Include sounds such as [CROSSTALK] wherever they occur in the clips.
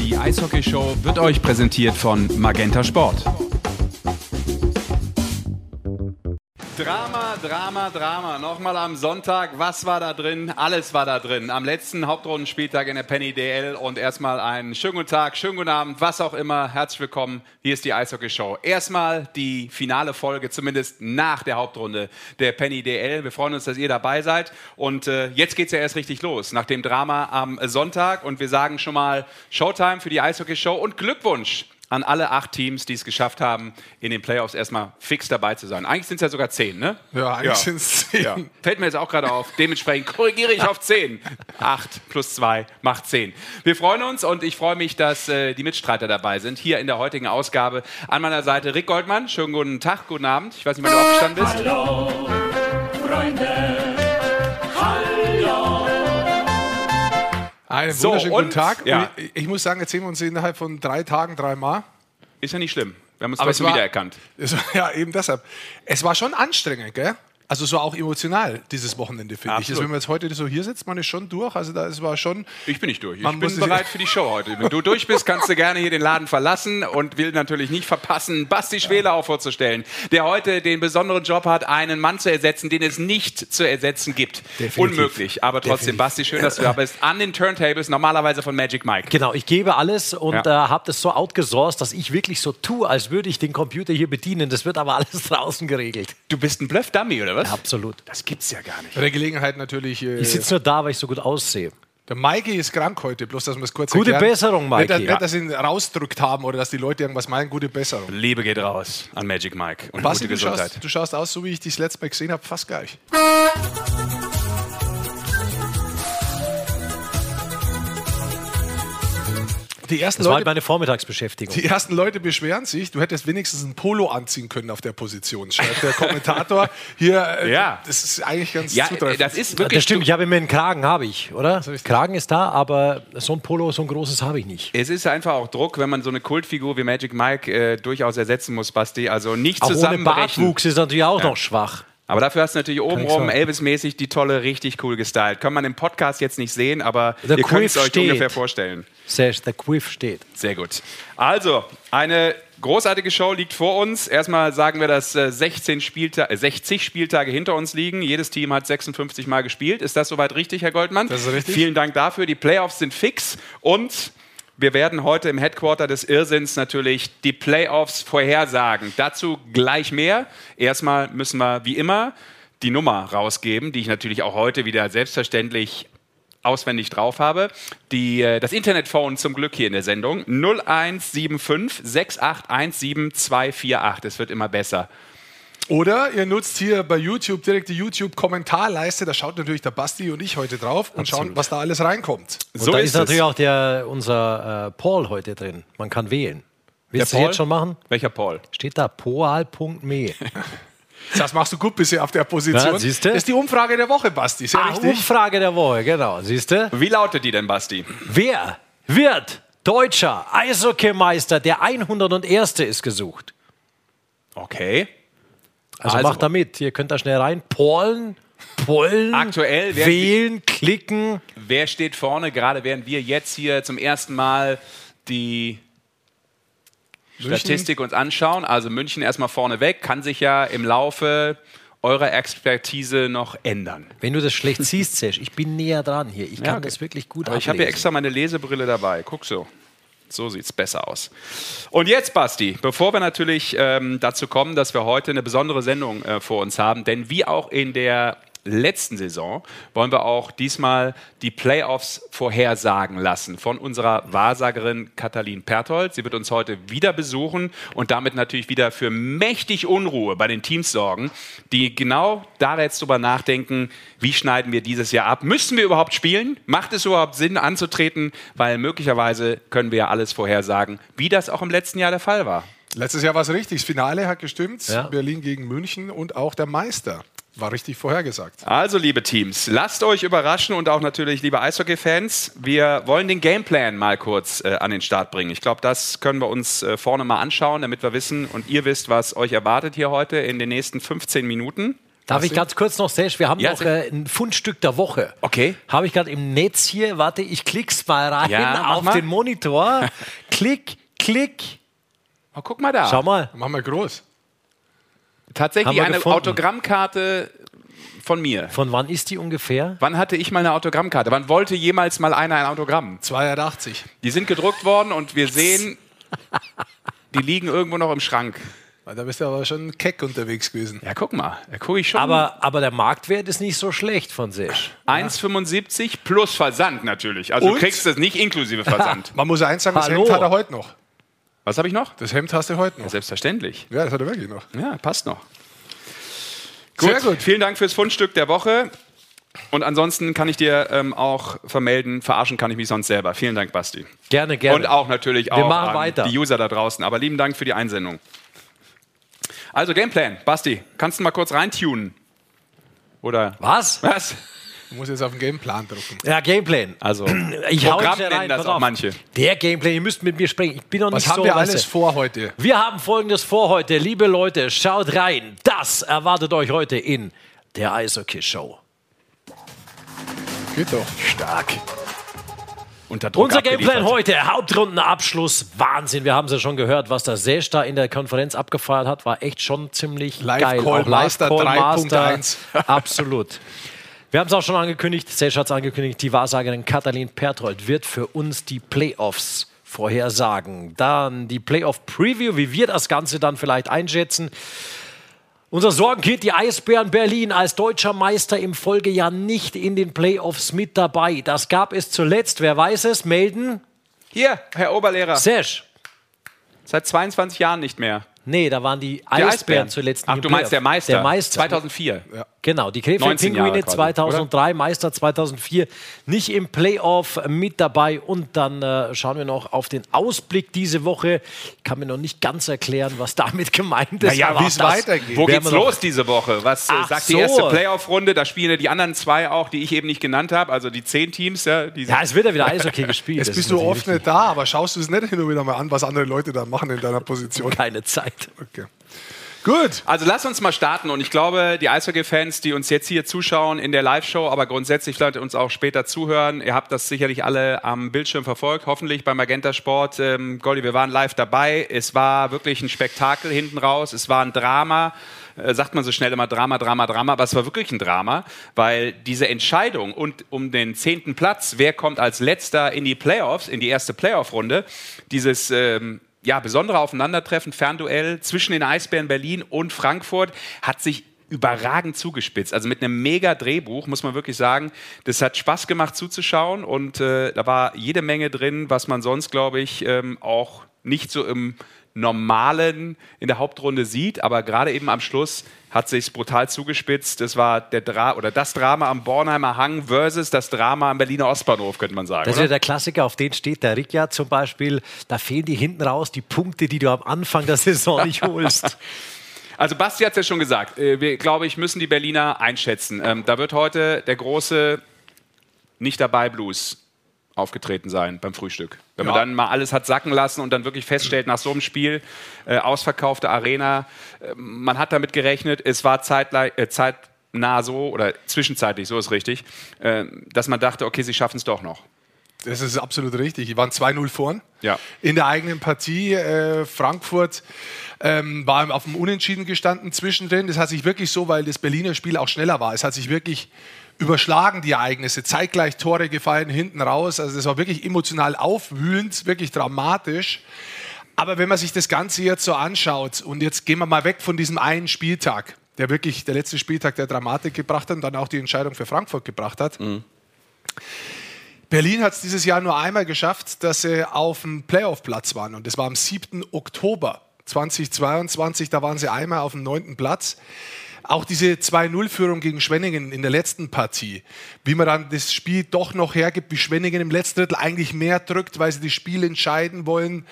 Die Eishockey Show wird euch präsentiert von Magenta Sport. Drama, Drama, Drama. Nochmal am Sonntag. Was war da drin? Alles war da drin. Am letzten Hauptrundenspieltag in der Penny DL. Und erstmal einen schönen guten Tag, schönen guten Abend, was auch immer. Herzlich willkommen. Hier ist die Eishockey Show. Erstmal die finale Folge, zumindest nach der Hauptrunde der Penny DL. Wir freuen uns, dass ihr dabei seid. Und äh, jetzt es ja erst richtig los. Nach dem Drama am Sonntag. Und wir sagen schon mal Showtime für die Eishockey Show und Glückwunsch an alle acht Teams, die es geschafft haben, in den Playoffs erstmal fix dabei zu sein. Eigentlich sind es ja sogar zehn, ne? Ja, eigentlich ja. sind es zehn. Ja. Fällt mir jetzt auch gerade auf. Dementsprechend korrigiere ich auf zehn. Acht plus zwei macht zehn. Wir freuen uns und ich freue mich, dass äh, die Mitstreiter dabei sind, hier in der heutigen Ausgabe. An meiner Seite Rick Goldmann. Schönen guten Tag, guten Abend. Ich weiß nicht, wann du aufgestanden bist. Hallo, Freunde. Einen so, wunderschönen guten Tag. Ja. Ich, ich, muss sagen, jetzt sehen wir uns innerhalb von drei Tagen dreimal. Ist ja nicht schlimm. Wir haben uns Aber trotzdem wiedererkannt. [LAUGHS] ja, eben deshalb. Es war schon anstrengend, gell? Also so auch emotional dieses Wochenende, finde ich. Also wenn man jetzt heute so hier sitzt, man ist schon durch. Also da es war schon. Ich bin nicht durch. Ich bin bereit für die Show heute. Wenn du durch bist, kannst du gerne hier den Laden verlassen und will natürlich nicht verpassen, Basti Schwele auch vorzustellen, der heute den besonderen Job hat, einen Mann zu ersetzen, den es nicht zu ersetzen gibt. Definitiv. Unmöglich. Aber trotzdem, Definitiv. Basti, schön, dass du da bist. An den Turntables, normalerweise von Magic Mike. Genau, ich gebe alles und ja. äh, habe das so outgesourced, dass ich wirklich so tue, als würde ich den Computer hier bedienen. Das wird aber [LAUGHS] alles draußen geregelt. Du bist ein Bluff-Dummy, oder was? Ja, absolut. Das gibt's ja gar nicht. Bei der Gelegenheit natürlich. Äh, ich sitze nur da, weil ich so gut aussehe. Der Maike ist krank heute, bloß dass wir es kurz Gute erklären. Besserung, Maike. Nicht, nicht, dass sie ihn rausdrückt haben oder dass die Leute irgendwas meinen, gute Besserung. Liebe geht raus an Magic Mike und Basti, gute Gesundheit. Du schaust, du schaust aus, so wie ich dich das letzte Mal gesehen habe, fast gleich. Die ersten das Leute, war halt meine Vormittagsbeschäftigung. Die ersten Leute beschweren sich, du hättest wenigstens ein Polo anziehen können auf der Position, schreibt der Kommentator. [LAUGHS] Hier, äh, ja. das ist eigentlich ganz ja, zutreffend. Das ist wirklich das stimmt, ich habe immer einen Kragen, habe ich, oder? Kragen ist da, aber so ein Polo, so ein großes habe ich nicht. Es ist einfach auch Druck, wenn man so eine Kultfigur wie Magic Mike äh, durchaus ersetzen muss, Basti. Also nicht auch zusammenbrechen. Ohne Bartwuchs ist natürlich auch ja. noch schwach. Aber dafür hast du natürlich obenrum Elvis-mäßig die tolle, richtig cool gestylt. Kann man im Podcast jetzt nicht sehen, aber The ihr könnt es euch steht. ungefähr vorstellen. Sehr, der Quiff steht. Sehr gut. Also, eine großartige Show liegt vor uns. Erstmal sagen wir, dass 16 äh, Spielta 60 Spieltage hinter uns liegen. Jedes Team hat 56 Mal gespielt. Ist das soweit richtig, Herr Goldmann? Das ist richtig. Vielen Dank dafür. Die Playoffs sind fix und wir werden heute im Headquarter des Irrsinns natürlich die Playoffs vorhersagen. Dazu gleich mehr. Erstmal müssen wir wie immer die Nummer rausgeben, die ich natürlich auch heute wieder selbstverständlich auswendig drauf habe. Die, äh, das Internetphone zum Glück hier in der Sendung 0175 6817 248. Es wird immer besser. Oder ihr nutzt hier bei YouTube direkt die YouTube-Kommentarleiste. Da schaut natürlich der Basti und ich heute drauf und Absolut. schauen, was da alles reinkommt. Und so da ist, ist natürlich auch der, unser äh, Paul heute drin. Man kann wählen. Willst du jetzt schon machen? Welcher Paul? Steht da poal.me. [LAUGHS] Das machst du gut bisher auf der Position. Ja, das ist die Umfrage der Woche, Basti. Sehr ah, richtig. Umfrage der Woche, genau. Siehst du? Wie lautet die denn, Basti? Wer wird deutscher Eishockeymeister? Der 101. ist gesucht. Okay. Also, also macht da mit. Ihr könnt da schnell rein. Pollen, Pollen, aktuell wählen, klicken. Wer steht vorne? Gerade während wir jetzt hier zum ersten Mal die München. Statistik uns anschauen. Also München erstmal vorne weg, kann sich ja im Laufe eurer Expertise noch ändern. Wenn du das schlecht siehst, Sesh, ich bin näher dran hier. Ich kann ja, okay. das wirklich gut Aber Ich habe hier extra meine Lesebrille dabei. Guck so. So sieht es besser aus. Und jetzt, Basti, bevor wir natürlich ähm, dazu kommen, dass wir heute eine besondere Sendung äh, vor uns haben, denn wie auch in der letzten Saison wollen wir auch diesmal die Playoffs vorhersagen lassen von unserer Wahrsagerin Katalin Perthold. Sie wird uns heute wieder besuchen und damit natürlich wieder für mächtig Unruhe bei den Teams sorgen, die genau da jetzt drüber nachdenken, wie schneiden wir dieses Jahr ab? Müssen wir überhaupt spielen? Macht es überhaupt Sinn anzutreten? Weil möglicherweise können wir ja alles vorhersagen, wie das auch im letzten Jahr der Fall war. Letztes Jahr war es richtig. Das Finale hat gestimmt. Ja. Berlin gegen München und auch der Meister. War richtig vorhergesagt. Also, liebe Teams, lasst euch überraschen und auch natürlich, liebe Eishockey-Fans, wir wollen den Gameplan mal kurz äh, an den Start bringen. Ich glaube, das können wir uns äh, vorne mal anschauen, damit wir wissen und ihr wisst, was euch erwartet hier heute in den nächsten 15 Minuten. Darf ich ganz kurz noch, Sesh, wir haben Ja, noch äh, ein Fundstück der Woche. Okay. Habe ich gerade im Netz hier. Warte, ich klick's mal rein Ja, mach auf mal. den Monitor. [LAUGHS] klick, klick. Oh, guck mal da. Schau mal. Machen wir groß. Tatsächlich eine gefunden. Autogrammkarte von mir. Von wann ist die ungefähr? Wann hatte ich mal eine Autogrammkarte? Wann wollte jemals mal einer ein Autogramm? 280. Die sind gedruckt worden und wir sehen, die liegen irgendwo noch im Schrank. Da bist du aber schon keck unterwegs gewesen. Ja, guck mal. Da gucke ich schon. Aber, aber der Marktwert ist nicht so schlecht von Sesh. 1,75 plus Versand natürlich. Also Und? du kriegst es nicht inklusive Versand. Man muss ja eins sagen, das Hallo. Hemd hat er heute noch. Was habe ich noch? Das Hemd hast du heute noch. Selbstverständlich. Ja, das hat er wirklich noch. Ja, passt noch. Sehr gut. Vielen Dank fürs Fundstück der Woche. Und ansonsten kann ich dir ähm, auch vermelden, verarschen kann ich mich sonst selber. Vielen Dank, Basti. Gerne, gerne. Und auch natürlich auch machen an weiter. die User da draußen. Aber lieben Dank für die Einsendung. Also Gameplan. Basti, kannst du mal kurz reintunen? Oder Was? was? Du musst jetzt auf den Gameplan drucken. Ja, Gameplan. Also [CLEARS THROAT] Ich hau Programm jetzt nennen rein, das auch auf. manche. Der Gameplan, ihr müsst mit mir sprechen. Ich bin noch Was nicht haben so wir weißt alles du. vor heute? Wir haben folgendes vor heute. Liebe Leute, schaut rein. Das erwartet euch heute in der Eishockey-Show. Geht doch. Stark. Unter Druck Unser Gameplan heute, Hauptrundenabschluss. Wahnsinn, wir haben es ja schon gehört, was der Sesh da in der Konferenz abgefeiert hat, war echt schon ziemlich Live geil. Call Auch Master Call 3.1. Absolut. [LAUGHS] Wir haben es auch schon angekündigt, Sesh hat es angekündigt, die Wahrsagerin Katalin Perthold wird für uns die Playoffs vorhersagen. Dann die Playoff-Preview, wie wir das Ganze dann vielleicht einschätzen. Unser Sorgenkind, die Eisbären Berlin als deutscher Meister im Folgejahr nicht in den Playoffs mit dabei. Das gab es zuletzt, wer weiß es, melden. Hier, Herr Oberlehrer. Sesh. Seit 22 Jahren nicht mehr. Nee, da waren die Die Eisbären, zuletzt. Ach, im du meinst der Meister. Der Meister. 2004. Genau, die Krefeld 19 Jahre Pinguine quasi, 2003, Meister 2004, nicht im Playoff mit dabei. Und dann äh, schauen wir noch auf den Ausblick diese Woche. Ich kann mir noch nicht ganz erklären, was damit [LAUGHS] gemeint ist. Naja, wie es weitergeht. Wo geht's noch- los diese Woche? Was äh, Ach sagt so. die erste Playoff-Runde? Da spielen ja die anderen zwei auch, die ich eben nicht genannt habe. Also die zehn Teams. Ja, die Ja, es wird ja wieder Eishockey gespielt. Jetzt bist ist du oft nicht da, aber schaust du es nicht hin und wieder mal an, was andere Leute da machen in deiner Position. [LAUGHS] keine Zeit. Okay. Gut. Also lass uns mal starten und ich glaube, die Eishockey-Fans, die uns jetzt hier zuschauen in der Live-Show, aber grundsätzlich vielleicht uns auch später zuhören, ihr habt das sicherlich alle am Bildschirm verfolgt, hoffentlich beim Magenta Sport. Ähm, Goldi, wir waren live dabei. Es war wirklich ein Spektakel hinten raus. Es war ein Drama. Äh, sagt man so schnell immer Drama, Drama, Drama, aber es war wirklich ein Drama, weil diese Entscheidung und um den zehnten Platz, wer kommt als letzter in die Playoffs, in die erste Playoff-Runde, dieses ähm, ja, besondere Aufeinandertreffen, Fernduell zwischen den Eisbären Berlin und Frankfurt hat sich überragend zugespitzt. Also mit einem mega Drehbuch, muss man wirklich sagen. Das hat Spaß gemacht zuzuschauen und äh, da war jede Menge drin, was man sonst, glaube ich, ähm, auch nicht so im normalen in der Hauptrunde sieht, aber gerade eben am Schluss hat sich brutal zugespitzt. Das war der Dra oder das Drama am Bornheimer Hang versus das Drama am Berliner Ostbahnhof, könnte man sagen. Das ist ja der Klassiker, auf den steht der Rick ja zum Beispiel. Da fehlen die hinten raus die Punkte, die du am Anfang der Saison [LAUGHS] nicht holst. Also Basti hat es ja schon gesagt. Äh, Wir, glaube ich, müssen die Berliner einschätzen. Ähm, da wird heute der große nicht dabei Blues aufgetreten sein beim Frühstück. Wenn man Ja. dann mal alles hat sacken lassen und dann wirklich feststellt, nach so einem Spiel, äh, ausverkaufte Arena, äh, man hat damit gerechnet, es war zeitlei- äh, zeitnah so, oder zwischenzeitlich, so ist richtig, äh, dass man dachte, okay, sie schaffen es doch noch. Das ist absolut richtig. Die waren 2-0 vorn. Ja. In der eigenen Partie. Äh, Frankfurt ähm, war auf dem Unentschieden gestanden zwischendrin. Das hat sich wirklich so, weil das Berliner Spiel auch schneller war. Es hat sich wirklich überschlagen, die Ereignisse. Zeitgleich Tore gefallen, hinten raus. Also das war wirklich emotional aufwühlend, wirklich dramatisch. Aber wenn man sich das Ganze jetzt so anschaut und jetzt gehen wir mal weg von diesem einen Spieltag, der wirklich der letzte Spieltag der Dramatik gebracht hat und dann auch die Entscheidung für Frankfurt gebracht hat. Berlin hat es dieses Jahr nur einmal geschafft, dass sie auf dem Playoff-Platz waren. Und das war am 7. Oktober 2022. Da waren sie einmal auf dem 9. Platz. Auch diese 2-0-Führung gegen Schwenningen in der letzten Partie, wie man dann das Spiel doch noch hergibt, wie Schwenningen im letzten Drittel eigentlich mehr drückt, weil sie das Spiel entscheiden wollen,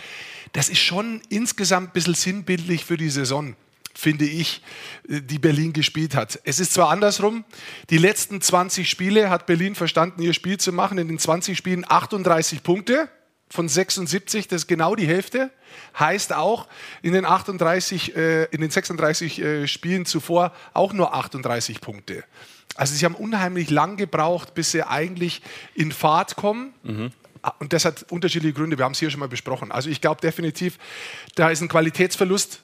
das ist schon insgesamt ein bisschen sinnbildlich für die Saison finde ich, äh, die Berlin gespielt hat. Es ist zwar andersrum, die letzten 20 Spiele hat Berlin verstanden, ihr Spiel zu machen. In den 20 Spielen 38 Punkte. Von 76, das ist genau die Hälfte. Heißt auch, in den, 38, äh, in den 36 äh, Spielen zuvor auch nur 38 Punkte. Also sie haben unheimlich lang gebraucht, bis sie eigentlich in Fahrt kommen. Mhm. Und das hat unterschiedliche Gründe. Wir haben es hier schon mal besprochen. Also ich glaube definitiv, da ist ein Qualitätsverlust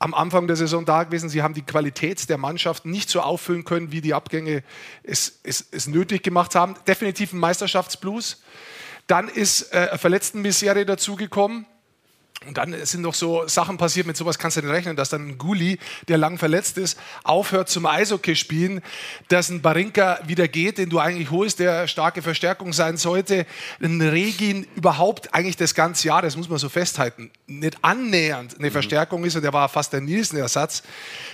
am Anfang der Saison da gewesen. Sie haben die Qualität der Mannschaft nicht so auffüllen können, wie die Abgänge es, es, es nötig gemacht haben. Definitiv ein Meisterschaftsblues. Dann ist äh, Verletztenmisere dazugekommen. Und dann sind noch so Sachen passiert, mit sowas kannst du nicht rechnen, dass dann ein Guli, der lang verletzt ist, aufhört zum Eishockey spielen, dass ein Barinka wieder geht, den du eigentlich holst, der starke Verstärkung sein sollte. Ein Regin überhaupt eigentlich das ganze Jahr, das muss man so festhalten, nicht annähernd eine mhm. Verstärkung ist und der war fast der Nielsen-Ersatz.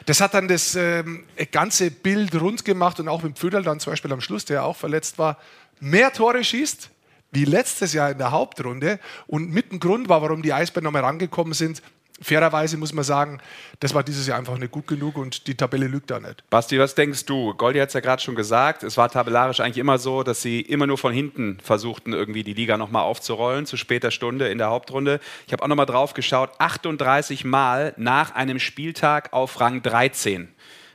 Das hat dann das ähm, ganze Bild rund gemacht und auch mit Pföderl dann zum Beispiel am Schluss, der auch verletzt war, mehr Tore schießt wie letztes Jahr in der Hauptrunde. Und mit ein Grund war, warum die Eisbären nochmal rangekommen sind. Fairerweise muss man sagen, das war dieses Jahr einfach nicht gut genug und die Tabelle lügt da nicht. Basti, was denkst du? Goldi hat es ja gerade schon gesagt, es war tabellarisch eigentlich immer so, dass sie immer nur von hinten versuchten, irgendwie die Liga nochmal aufzurollen, zu später Stunde in der Hauptrunde. Ich habe auch nochmal drauf geschaut, 38 Mal nach einem Spieltag auf Rang 13.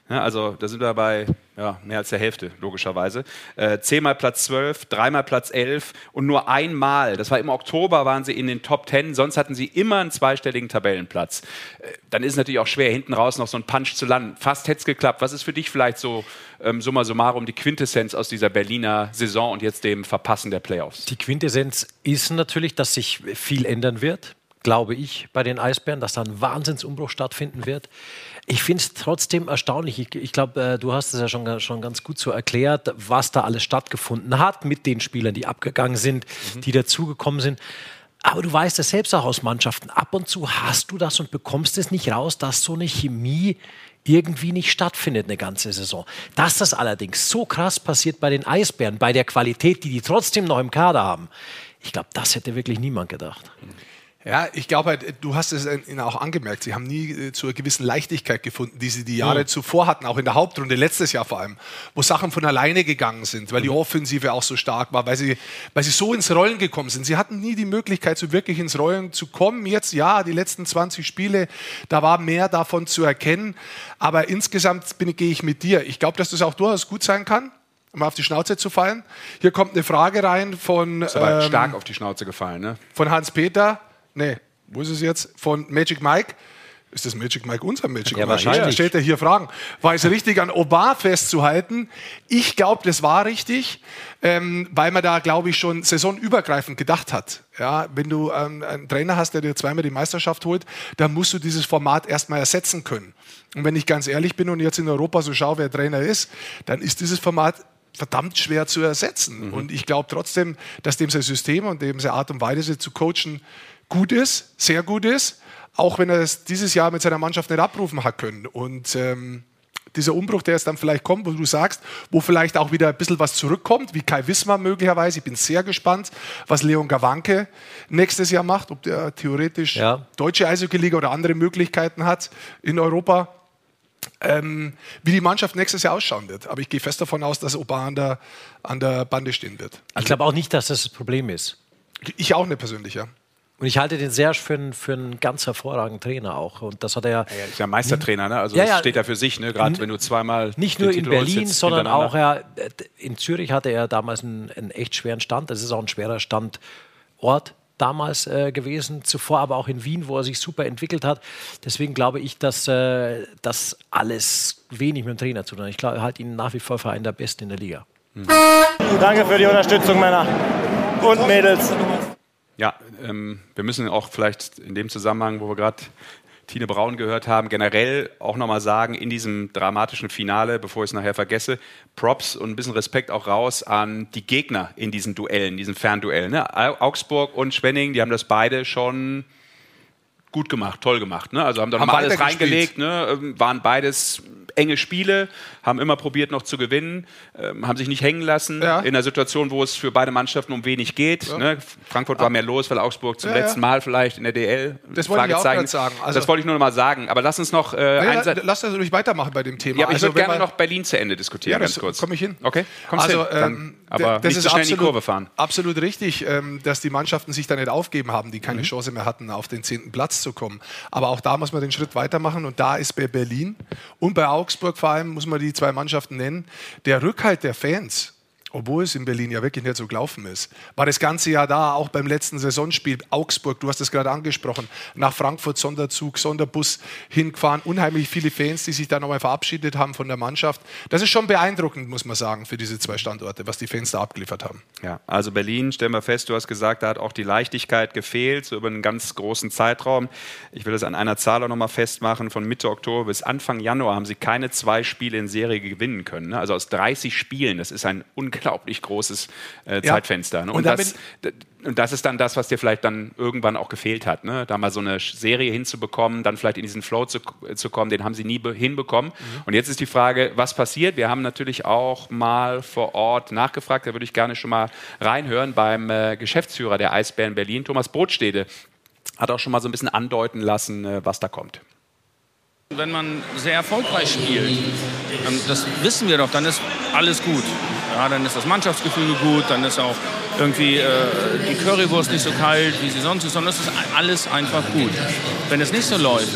Ja, also da sind wir bei ja, mehr als der Hälfte, logischerweise. Äh, zehnmal Platz 12, dreimal Platz 11 und nur einmal, das war im Oktober, waren sie in den Top 10, sonst hatten sie immer einen zweistelligen Tabellenplatz. Äh, dann ist es natürlich auch schwer, hinten raus noch so einen Punch zu landen. Fast hätte es geklappt. Was ist für dich vielleicht so ähm, summa summarum die Quintessenz aus dieser Berliner Saison und jetzt dem Verpassen der Playoffs? Die Quintessenz ist natürlich, dass sich viel ändern wird glaube ich, bei den Eisbären, dass da ein Wahnsinnsumbruch stattfinden wird. Ich finde es trotzdem erstaunlich. Ich, ich glaube, äh, du hast es ja schon, schon ganz gut so erklärt, was da alles stattgefunden hat mit den Spielern, die abgegangen sind, mhm. die dazugekommen sind. Aber du weißt es selbst auch aus Mannschaften. Ab und zu hast du das und bekommst es nicht raus, dass so eine Chemie irgendwie nicht stattfindet eine ganze Saison. Dass das allerdings so krass passiert bei den Eisbären, bei der Qualität, die die trotzdem noch im Kader haben, ich glaube, das hätte wirklich niemand gedacht. Mhm. Ja, ich glaube halt, du hast es ihnen auch angemerkt, sie haben nie äh, zu einer gewissen Leichtigkeit gefunden, die sie die Jahre mhm. zuvor hatten, auch in der Hauptrunde, letztes Jahr vor allem, wo Sachen von alleine gegangen sind, weil die mhm. Offensive auch so stark war, weil sie, weil sie so ins Rollen gekommen sind. Sie hatten nie die Möglichkeit, so wirklich ins Rollen zu kommen. Jetzt, ja, die letzten 20 Spiele, da war mehr davon zu erkennen, aber insgesamt bin, gehe ich mit dir. Ich glaube, dass das auch durchaus gut sein kann, um auf die Schnauze zu fallen. Hier kommt eine Frage rein von... Ist aber ähm, stark auf die Schnauze gefallen, ne? Von Hans-Peter nee, wo ist es jetzt? Von Magic Mike. Ist das Magic Mike unser Magic ja, Mike? Wahrscheinlich. Ja, stellt er hier Fragen. War es richtig, an Obar festzuhalten? Ich glaube, das war richtig, ähm, weil man da, glaube ich, schon saisonübergreifend gedacht hat. Ja, wenn du ähm, einen Trainer hast, der dir zweimal die Meisterschaft holt, dann musst du dieses Format erstmal ersetzen können. Und wenn ich ganz ehrlich bin und jetzt in Europa so schaue, wer Trainer ist, dann ist dieses Format verdammt schwer zu ersetzen. Mhm. Und ich glaube trotzdem, dass dem sein System und dem seine Art und Weise zu coachen gut ist, sehr gut ist, auch wenn er es dieses Jahr mit seiner Mannschaft nicht abrufen hat können. Und ähm, dieser Umbruch, der jetzt dann vielleicht kommt, wo du sagst, wo vielleicht auch wieder ein bisschen was zurückkommt, wie Kai Wismar möglicherweise. Ich bin sehr gespannt, was Leon Gawanke nächstes Jahr macht, ob der theoretisch ja. deutsche Eishockey-Liga oder andere Möglichkeiten hat in Europa. Ähm, wie die Mannschaft nächstes Jahr ausschauen wird. Aber ich gehe fest davon aus, dass Oba an der, an der Bande stehen wird. Also ich glaube auch nicht, dass das das Problem ist. Ich auch nicht persönlich, ja. Und ich halte den Serge für, einen, für einen ganz hervorragenden Trainer auch. Und das hat er ja. ja ist ja Meistertrainer, ne? Also ja, ja, steht ja für sich, ne? Gerade wenn du zweimal. Nicht nur in Berlin, sondern auch er, in Zürich hatte er damals einen, einen, echt schweren Stand. Das ist auch ein schwerer Standort damals äh, gewesen, zuvor aber auch in Wien, wo er sich super entwickelt hat. Deswegen glaube ich, dass äh, das alles wenig mit dem Trainer zu tun hat. Ich halte ihn nach wie vor für einen der Besten in der Liga. Mhm. Danke für die Unterstützung, Männer und Mädels. Ja, ähm, wir müssen auch vielleicht in dem Zusammenhang, wo wir gerade Tine Braun gehört haben, generell auch nochmal sagen, in diesem dramatischen Finale, bevor ich es nachher vergesse, Props und ein bisschen Respekt auch raus an die Gegner in diesen Duellen, diesen Fernduellen. Ne? Augsburg und Schwenning, die haben das beide schon gut gemacht, toll gemacht. Ne? Also haben dann haben alles reingelegt, ne? Ähm, waren beides enge Spiele, haben immer probiert noch zu gewinnen, ähm, haben sich nicht hängen lassen Ja. in einer Situation, wo es für beide Mannschaften um wenig geht. Ne? Frankfurt war mehr los, weil Augsburg zum Ja, ja. letzten Mal vielleicht in der DL. Das wollte ich auch gerade sagen. Also- das wollte ich nur noch mal sagen. Aber lass uns noch äh, Ja, ein ja, lass das ruhig weitermachen bei dem Thema. ja, aber ich Also, würde wenn gerne noch Berlin zu Ende diskutieren, Ja, ganz kurz. komme ich hin. Okay, kommst also, hin. Dann, ähm, aber das nicht ist so schnell absolut, in die Kurve fahren. Absolut richtig, ähm, dass die Mannschaften sich da nicht aufgeben haben, die Mhm. keine Chance mehr hatten, auf den zehnten Platz zu kommen. Aber auch da muss man den Schritt weitermachen und da ist bei Berlin und bei Augsburg vor allem, muss man die zwei Mannschaften nennen, der Rückhalt der Fans. Obwohl es in Berlin ja wirklich nicht so gelaufen ist, war das ganze Jahr da, auch beim letzten Saisonspiel Augsburg, du hast es gerade angesprochen, nach Frankfurt Sonderzug, Sonderbus hingefahren, unheimlich viele Fans, die sich da nochmal verabschiedet haben von der Mannschaft. Das ist schon beeindruckend, muss man sagen, für diese zwei Standorte, was die Fans da abgeliefert haben. Ja, also Berlin, stellen wir fest, du hast gesagt, da hat auch die Leichtigkeit gefehlt, so über einen ganz großen Zeitraum. Ich will das an einer Zahl auch nochmal festmachen. Von Mitte Oktober bis Anfang Januar haben sie keine zwei Spiele in Serie gewinnen können. ne? Also aus 30 Spielen, das ist ein unglaublich großes äh. Zeitfenster. ne? Und Und, das, und das ist dann das, was dir vielleicht dann irgendwann auch gefehlt hat. Ne? Da mal so eine Serie hinzubekommen, dann vielleicht in diesen Flow zu, zu kommen, den haben sie nie be- hinbekommen. Mhm. Und jetzt ist die Frage, was passiert? Wir haben natürlich auch mal vor Ort nachgefragt, da würde ich gerne schon mal reinhören beim äh, Geschäftsführer der Eisbären Berlin, Thomas Brotstede, hat auch schon mal so ein bisschen andeuten lassen, äh, was da kommt. Wenn man sehr erfolgreich spielt, ähm, das wissen wir doch, dann ist alles gut. Ja, dann ist das Mannschaftsgefüge gut, dann ist auch irgendwie äh, die Currywurst nicht so kalt, wie sie sonst ist, sondern es ist alles einfach gut. Wenn es nicht so läuft,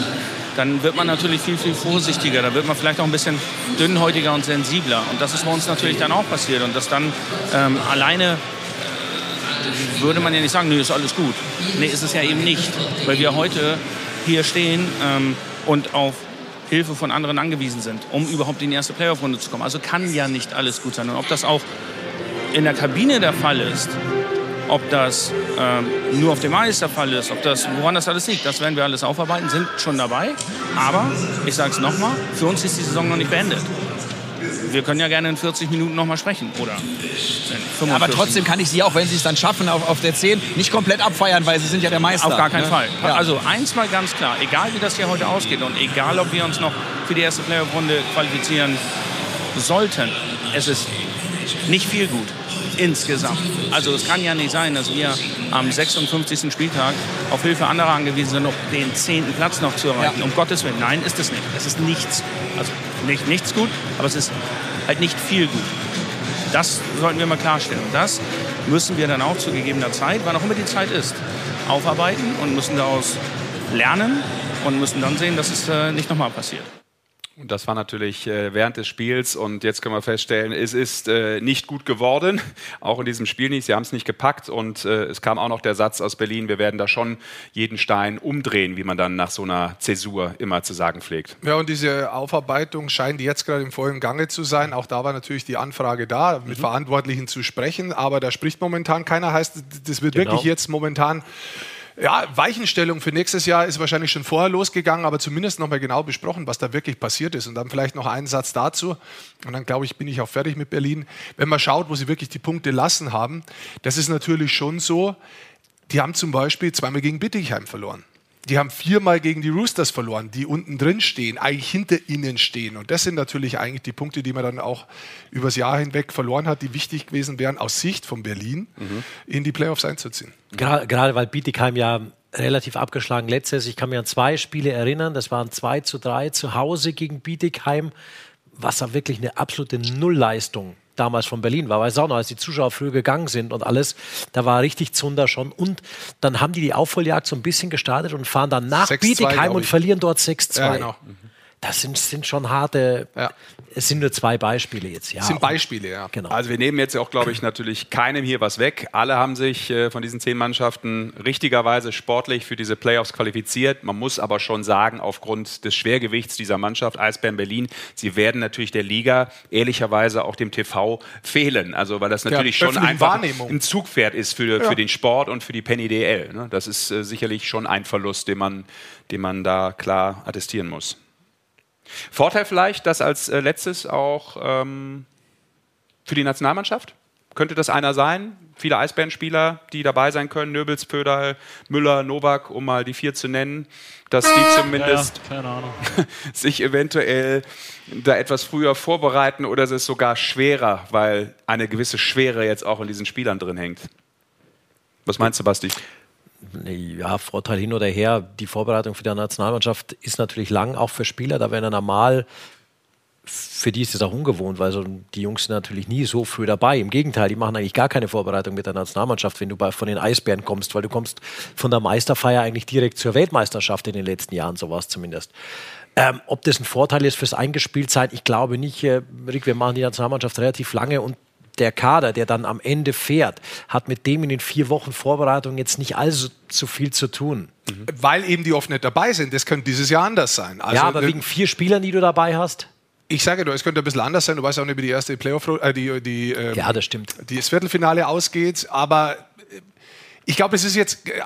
dann wird man natürlich viel, viel vorsichtiger, da wird man vielleicht auch ein bisschen dünnhäutiger und sensibler. Und das ist bei uns natürlich dann auch passiert. Und das dann ähm, alleine würde man ja nicht sagen, nee, ist alles gut. Nee, ist es ja eben nicht. Weil wir heute hier stehen ähm, und auf Hilfe von anderen angewiesen sind, um überhaupt in die erste Playoff-Runde zu kommen. Also kann ja nicht alles gut sein. Und ob das auch in der Kabine der Fall ist, ob das ähm, nur auf dem Eis der Fall ist, ob das, woran das alles liegt, das werden wir alles aufarbeiten, sind schon dabei. Aber, ich sage es nochmal, für uns ist die Saison noch nicht beendet. Wir können ja gerne in 40 Minuten nochmal sprechen oder in 45. Aber trotzdem kann ich Sie, auch wenn Sie es dann schaffen, auf, auf der 10 nicht komplett abfeiern, weil Sie sind ja der Meister. Auf gar keinen ne? Fall. Ja. Also eins mal ganz klar, egal wie das hier heute ausgeht und egal ob wir uns noch für die erste Playoff-Runde qualifizieren sollten, es ist nicht viel gut insgesamt. Also es kann ja nicht sein, dass wir am 56. Spieltag auf Hilfe anderer angewiesen sind, um den 10. Platz noch zu erreichen. Ja. Um Gottes Willen, nein, ist es nicht. Es ist nichts, also nicht nichts gut, aber es ist halt nicht viel gut. Das sollten wir mal klarstellen. Und das müssen wir dann auch zu gegebener Zeit, wann auch immer die Zeit ist, aufarbeiten und müssen daraus lernen und müssen dann sehen, dass es äh, nicht nochmal passiert. Und das war natürlich äh, während des Spiels und jetzt können wir feststellen, es ist äh, nicht gut geworden, [LAUGHS] auch in diesem Spiel nicht. Sie haben es nicht gepackt und äh, es kam auch noch der Satz aus Berlin, wir werden da schon jeden Stein umdrehen, wie man dann nach so einer Zäsur immer zu sagen pflegt. Ja, und diese Aufarbeitung scheint jetzt gerade im vollen Gange zu sein. Auch da war natürlich die Anfrage da, mit Verantwortlichen zu sprechen, aber da spricht momentan keiner. Heißt, das wird Genau. wirklich jetzt momentan. Ja, Weichenstellung für nächstes Jahr ist wahrscheinlich schon vorher losgegangen, aber zumindest nochmal genau besprochen, was da wirklich passiert ist. Und dann vielleicht noch einen Satz dazu. Und dann glaube ich, bin ich auch fertig mit Berlin. Wenn man schaut, wo sie wirklich die Punkte lassen haben, das ist natürlich schon so. Die haben zum Beispiel zweimal gegen Bittigheim verloren. Die haben viermal gegen die Roosters verloren, die unten drin stehen, eigentlich hinter ihnen stehen. Und das sind natürlich eigentlich die Punkte, die man dann auch übers Jahr hinweg verloren hat, die wichtig gewesen wären, aus Sicht von Berlin in die Playoffs einzuziehen. Gra- Gerade weil Bietigheim ja relativ abgeschlagen letztes. Ich kann mich an zwei Spiele erinnern. Das waren 2 zu 3 zu Hause gegen Bietigheim, was da wirklich eine absolute Nullleistung damals von Berlin war. Weiß auch noch, als die Zuschauer früh gegangen sind und alles, da war richtig Zunder schon. Und dann haben die die Aufholjagd so ein bisschen gestartet und fahren dann nach 6-2, Bietigheim und verlieren dort 6-2. Ja, genau. Das sind, sind schon harte, Ja. es sind nur zwei Beispiele jetzt. Ja, Das sind Beispiele, ja. Genau. Also wir nehmen jetzt auch, glaube ich, natürlich keinem hier was weg. Alle haben sich äh, von diesen zehn Mannschaften richtigerweise sportlich für diese Playoffs qualifiziert. Man muss aber schon sagen, aufgrund des Schwergewichts dieser Mannschaft, Eisbären Berlin, sie werden natürlich der Liga ehrlicherweise auch dem TV fehlen. Also weil das natürlich schon öffentlichen einfach ein Zugpferd ist für, für den Sport und für die Penny DL. Ne? Das ist äh, sicherlich schon ein Verlust, den man, den man da klar attestieren muss. Vorteil vielleicht, dass als äh, letztes auch ähm, für die Nationalmannschaft Könnte das einer sein? Viele Eisbärenspieler, die dabei sein können. Nöbels, Pöderl, Müller, Novak, um mal die vier zu nennen. Dass die zumindest Ja, Ahnung. [LAUGHS] sich eventuell da etwas früher vorbereiten oder ist es sogar schwerer, weil eine gewisse Schwere jetzt auch in diesen Spielern drin hängt. Was meinst du, Basti? Ja, Vorteil hin oder her. Die Vorbereitung für die Nationalmannschaft ist natürlich lang, auch für Spieler. Da wären ja normal, für die ist es auch ungewohnt, weil so, die Jungs sind natürlich nie so früh dabei. Im Gegenteil, die machen eigentlich gar keine Vorbereitung mit der Nationalmannschaft, wenn du bei, von den Eisbären kommst, weil du kommst von der Meisterfeier eigentlich direkt zur Weltmeisterschaft in den letzten Jahren, sowas zumindest. Ähm, ob das ein Vorteil ist fürs Eingespieltsein, ich glaube nicht. Äh, Rick, wir machen die Nationalmannschaft relativ lange und der Kader, der dann am Ende fährt, hat mit dem in den vier Wochen Vorbereitung jetzt nicht allzu zu viel zu tun. Weil eben die oft nicht dabei sind. Das könnte dieses Jahr anders sein. Also, ja, aber wegen vier Spielern, die du dabei hast? ich sage nur, es könnte ein bisschen anders sein. Du weißt auch nicht, wie die erste Playoff, äh, die, die, ähm, Ja, das stimmt. die das Viertelfinale ausgeht. Aber ich glaube, es ist jetzt äh,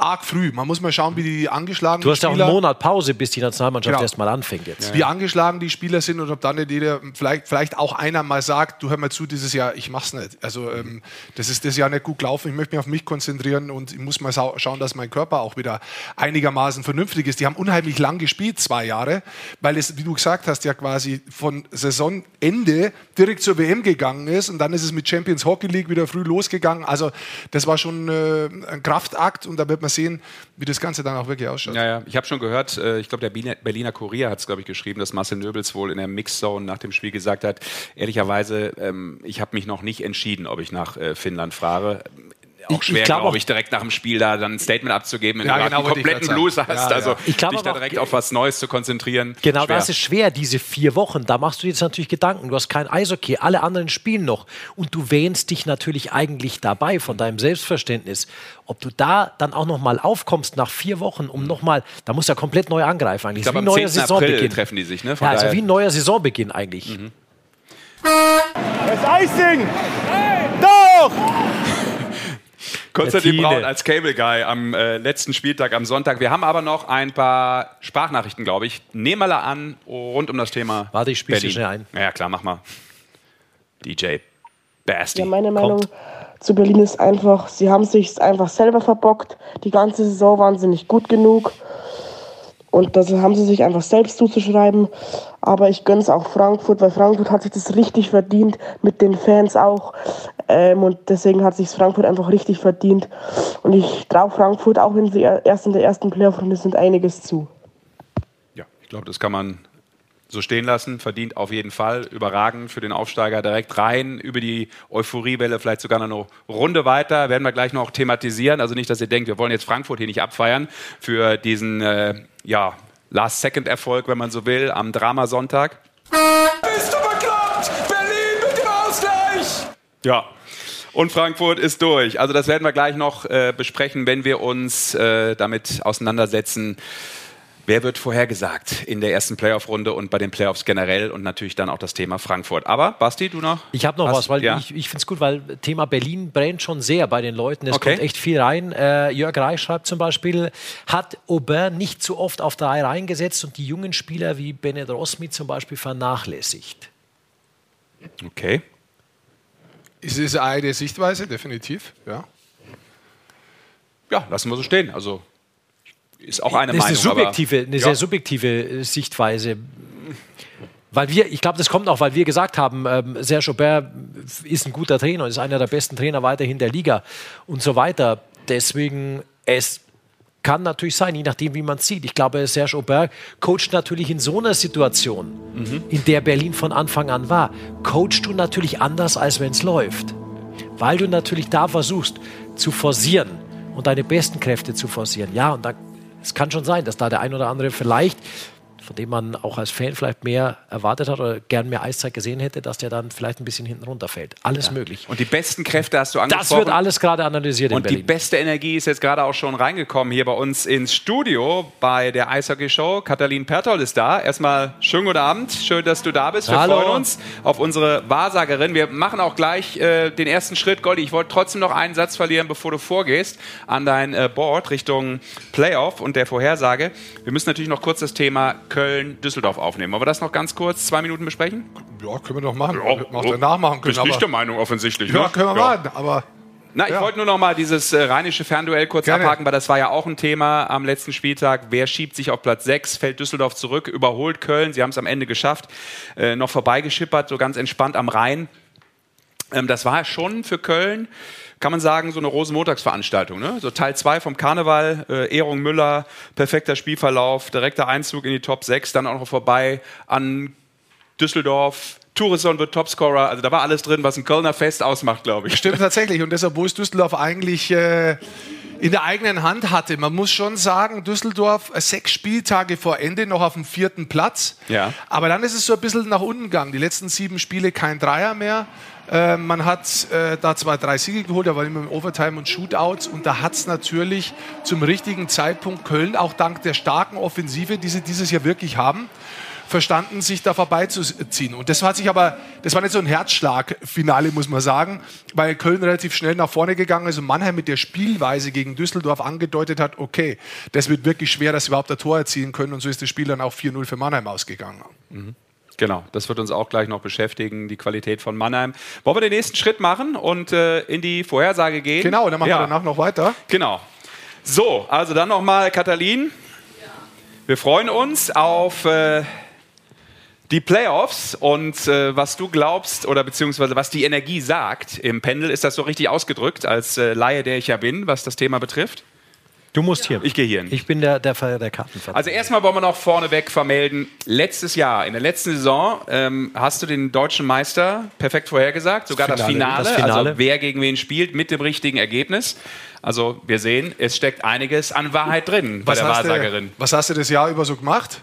arg früh. Man muss mal schauen, wie die angeschlagen Du hast ja auch Spieler, einen Monat Pause, bis die Nationalmannschaft Genau. erst mal anfängt jetzt. wie angeschlagen die Spieler sind und ob dann nicht jeder, vielleicht, vielleicht auch einer mal sagt, du hör mal zu, dieses Jahr, ich mach's nicht. Also ähm, das ist das Jahr nicht gut gelaufen, ich möchte mich auf mich konzentrieren und ich muss mal schauen, dass mein Körper auch wieder einigermaßen vernünftig ist. Die haben unheimlich lang gespielt, zwei Jahre, weil es, wie du gesagt hast, ja quasi von Saisonende direkt zur WM gegangen ist und dann ist es mit Champions Hockey League wieder früh losgegangen. Also das war schon äh, ein Kraftakt und da wird man sehen, wie das Ganze dann auch wirklich ausschaut. Ja, ja. Ich habe schon gehört, äh, ich glaube, der Berliner, Kurier hat es, glaube ich, geschrieben, dass Marcel Nöbels wohl in der Mixzone nach dem Spiel gesagt hat, ehrlicherweise, ähm, ich habe mich noch nicht entschieden, ob ich nach äh, Finnland fahre. Auch Ich- schwer, ich glaub glaube auch- ich, direkt nach dem Spiel da dann ein Statement abzugeben, wenn Ja, du genau, einen kompletten Blues hast. Ja, also ja. Ich glaub dich da direkt auf was Neues zu konzentrieren. Genau, schwer. das ist schwer, diese vier Wochen. Da machst du jetzt natürlich Gedanken. Du hast kein Eishockey, alle anderen spielen noch. Und du wähnst dich natürlich eigentlich dabei von deinem Selbstverständnis. Ob du da dann auch noch mal aufkommst nach vier Wochen, um noch mal, da musst du ja komplett neu angreifen eigentlich. ich glaube, wie am ein neuer 10. April Saisonbeginn. treffen die sich. Ne? Von Ja, also daher- wie ein neuer Saisonbeginn eigentlich. Das Icing! Doch! Konstantin. Braun als Cable Guy am äh, letzten Spieltag am Sonntag. Wir haben aber noch ein paar Sprachnachrichten, glaube ich. Nehmen wir mal an, rund um das Thema. Warte, ich dir Berlin. schnell ein. Ja, ja, klar, mach mal. DJ Basti. Ja, meine Meinung zu Berlin ist einfach, sie haben sich einfach selber verbockt. Die ganze Saison waren sie nicht gut genug. Und das haben sie sich einfach selbst zuzuschreiben. Aber ich gönne es auch Frankfurt, weil Frankfurt hat sich das richtig verdient, mit den Fans auch. Ähm, und deswegen hat sich Frankfurt einfach richtig verdient. Und ich traue Frankfurt auch in die, erst in der ersten Playoff-Runde sind einiges zu. Ja, ich glaube, das kann man so stehen lassen. Verdient auf jeden Fall. Überragend für den Aufsteiger direkt rein. Über die Euphoriewelle vielleicht sogar noch eine Runde weiter. Werden wir gleich noch thematisieren. Also nicht, dass ihr denkt, wir wollen jetzt Frankfurt hier nicht abfeiern für diesen äh, ja, Last-Second-Erfolg, wenn man so will, am Dramasonntag. Bist du bekloppt? Berlin mit dem Ausgleich! Ja. Und Frankfurt ist durch. Also das werden wir gleich noch äh, besprechen, wenn wir uns äh, damit auseinandersetzen. Wer wird vorhergesagt in der ersten Playoff-Runde und bei den Playoffs generell und natürlich dann auch das Thema Frankfurt. Aber Basti, du noch? Ich habe noch Hast- was, weil ja. ich, ich finde es gut, weil Thema Berlin brennt schon sehr bei den Leuten. Es Okay. kommt echt viel rein. Äh, Jörg Reich schreibt zum Beispiel, hat Aubin nicht zu oft auf drei reingesetzt und die jungen Spieler wie Bennett Rosmi zum Beispiel vernachlässigt. Okay. Es ist eine Sichtweise, definitiv. Ja. Ja, lassen wir so stehen. Also ist auch eine das Meinung. ist eine subjektive, aber, eine ja. sehr subjektive äh, Sichtweise. Weil wir, ich glaube, das kommt auch, weil wir gesagt haben, ähm, Serge Aubert ist ein guter Trainer und ist einer der besten Trainer weiterhin der Liga und so weiter. Deswegen, es kann natürlich sein, je nachdem, wie man es sieht. Ich glaube, Serge Aubert coacht natürlich in so einer Situation, in der Berlin von Anfang an war, coachst du natürlich anders, als wenn es läuft. Weil du natürlich da versuchst zu forcieren und deine besten Kräfte zu forcieren. Ja, und da, es kann schon sein, dass da der ein oder andere vielleicht, von dem man auch als Fan vielleicht mehr erwartet hat oder gern mehr Eiszeit gesehen hätte, dass der dann vielleicht ein bisschen hinten runterfällt. Alles möglich. Und die besten Kräfte hast du angesprochen. Das wird alles gerade analysiert in Und die beste Energie ist jetzt gerade auch schon reingekommen hier bei uns ins Studio bei der Eishockey-Show. Katalin Pertol ist da. Erstmal schönen guten Abend. Schön, dass du da bist. Wir Hallo. freuen uns auf unsere Wahrsagerin. Wir machen auch gleich äh, den ersten Schritt. Goldi, ich wollte trotzdem noch einen Satz verlieren, bevor du vorgehst an dein äh, Board Richtung Playoff und der Vorhersage. Wir müssen natürlich noch kurz das Thema Köln-Düsseldorf aufnehmen. Aber das noch ganz kurz, zwei Minuten besprechen? Ja, können wir doch machen. Ja, wir auch danach machen können. Bist nicht der Meinung offensichtlich. ja, ne? können wir machen. Aber Na, ich Ja. wollte nur noch mal dieses äh, rheinische Fernduell kurz Gerne. abhaken, weil das war ja auch ein Thema am letzten Spieltag. Wer schiebt sich auf Platz 6? Fällt Düsseldorf zurück, überholt Köln. Sie haben es am Ende geschafft. Äh, noch vorbeigeschippert, so ganz entspannt am Rhein. Ähm, das war schon für Köln, kann man sagen, so eine Rosenmontagsveranstaltung. Ne? So Teil 2 vom Karneval, äh, Ehrung Müller, perfekter Spielverlauf, direkter Einzug in die Top 6, dann auch noch vorbei an Düsseldorf. Tourisson wird Topscorer, also da war alles drin, was ein Kölner Fest ausmacht, glaube ich. Stimmt tatsächlich. Und deshalb, wo es Düsseldorf eigentlich äh, in der eigenen Hand hatte. Man muss schon sagen, Düsseldorf äh, sechs Spieltage vor Ende noch auf dem vierten Platz. Ja. Aber dann ist es so ein bisschen nach unten gegangen. Die letzten sieben Spiele kein Dreier mehr. Äh, man hat äh, da zwar drei Siege geholt, aber immer im Overtime und Shootouts. Und da hat es natürlich zum richtigen Zeitpunkt Köln, auch dank der starken Offensive, die sie dieses Jahr wirklich haben, verstanden, sich da vorbeizuziehen. Und das hat sich aber, das war nicht so ein Herzschlag-Finale, muss man sagen, weil Köln relativ schnell nach vorne gegangen ist und Mannheim mit der Spielweise gegen Düsseldorf angedeutet hat, okay, das wird wirklich schwer, dass sie überhaupt ein Tor erzielen können. Und so ist das Spiel dann auch 4-0 für Mannheim ausgegangen. Genau, das wird uns auch gleich noch beschäftigen, die Qualität von Mannheim. Wollen wir den nächsten Schritt machen und äh, in die Vorhersage gehen? Genau, dann machen Ja. wir danach noch weiter. Genau. So, also dann nochmal Katalin. Wir freuen uns auf äh, die Playoffs und äh, was du glaubst oder beziehungsweise was die Energie sagt. Im Pendel ist das so richtig ausgedrückt als äh, Laie, der ich ja bin, was das Thema betrifft. Du musst hier. Ich gehe hier hin. Ich bin der, der, der Kartenverteidiger. Also erstmal wollen wir noch vorneweg vermelden, letztes Jahr, in der letzten Saison, ähm, hast du den deutschen Meister perfekt vorhergesagt, sogar das Finale. Finale, Das Finale. also wer gegen wen spielt, mit dem richtigen Ergebnis. Also wir sehen, es steckt einiges an Wahrheit drin bei der Wahrsagerin. Du, was hast du das Jahr über so gemacht?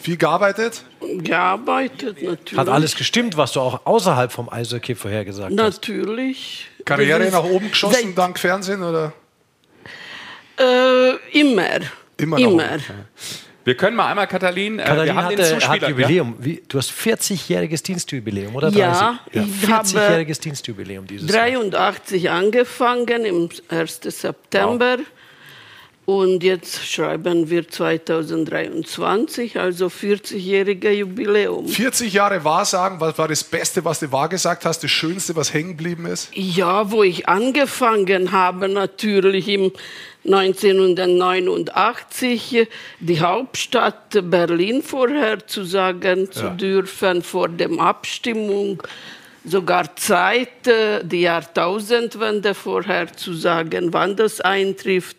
Viel gearbeitet? Gearbeitet, natürlich. Hat alles gestimmt, was du auch außerhalb vom Eishockey vorhergesagt hast? Natürlich. Karriere Das nach oben geschossen dank Fernsehen? Oder? Äh, immer. Immer nach Immer. Wir können mal einmal, Katalin, äh, Katalin wir haben den hatte, hat Zuspieler. Jubiläum. Wie, du hast 40-jähriges Dienstjubiläum, oder? Ja, 30? ich habe 40-jähriges Dienstjubiläum dieses Jahr. 83 angefangen, im 1. September. Und jetzt schreiben wir 2023, also 40-jährige Jubiläum. 40 Jahre Wahrsagen, was war das Beste, was du wahrgesagt hast, das Schönste, was hängen geblieben ist? Ja, wo ich angefangen habe, natürlich im 1989 die Hauptstadt Berlin vorherzusagen zu dürfen vor der Abstimmung, sogar Zeit, äh, die Jahrtausendwende vorherzusagen, wann das eintrifft.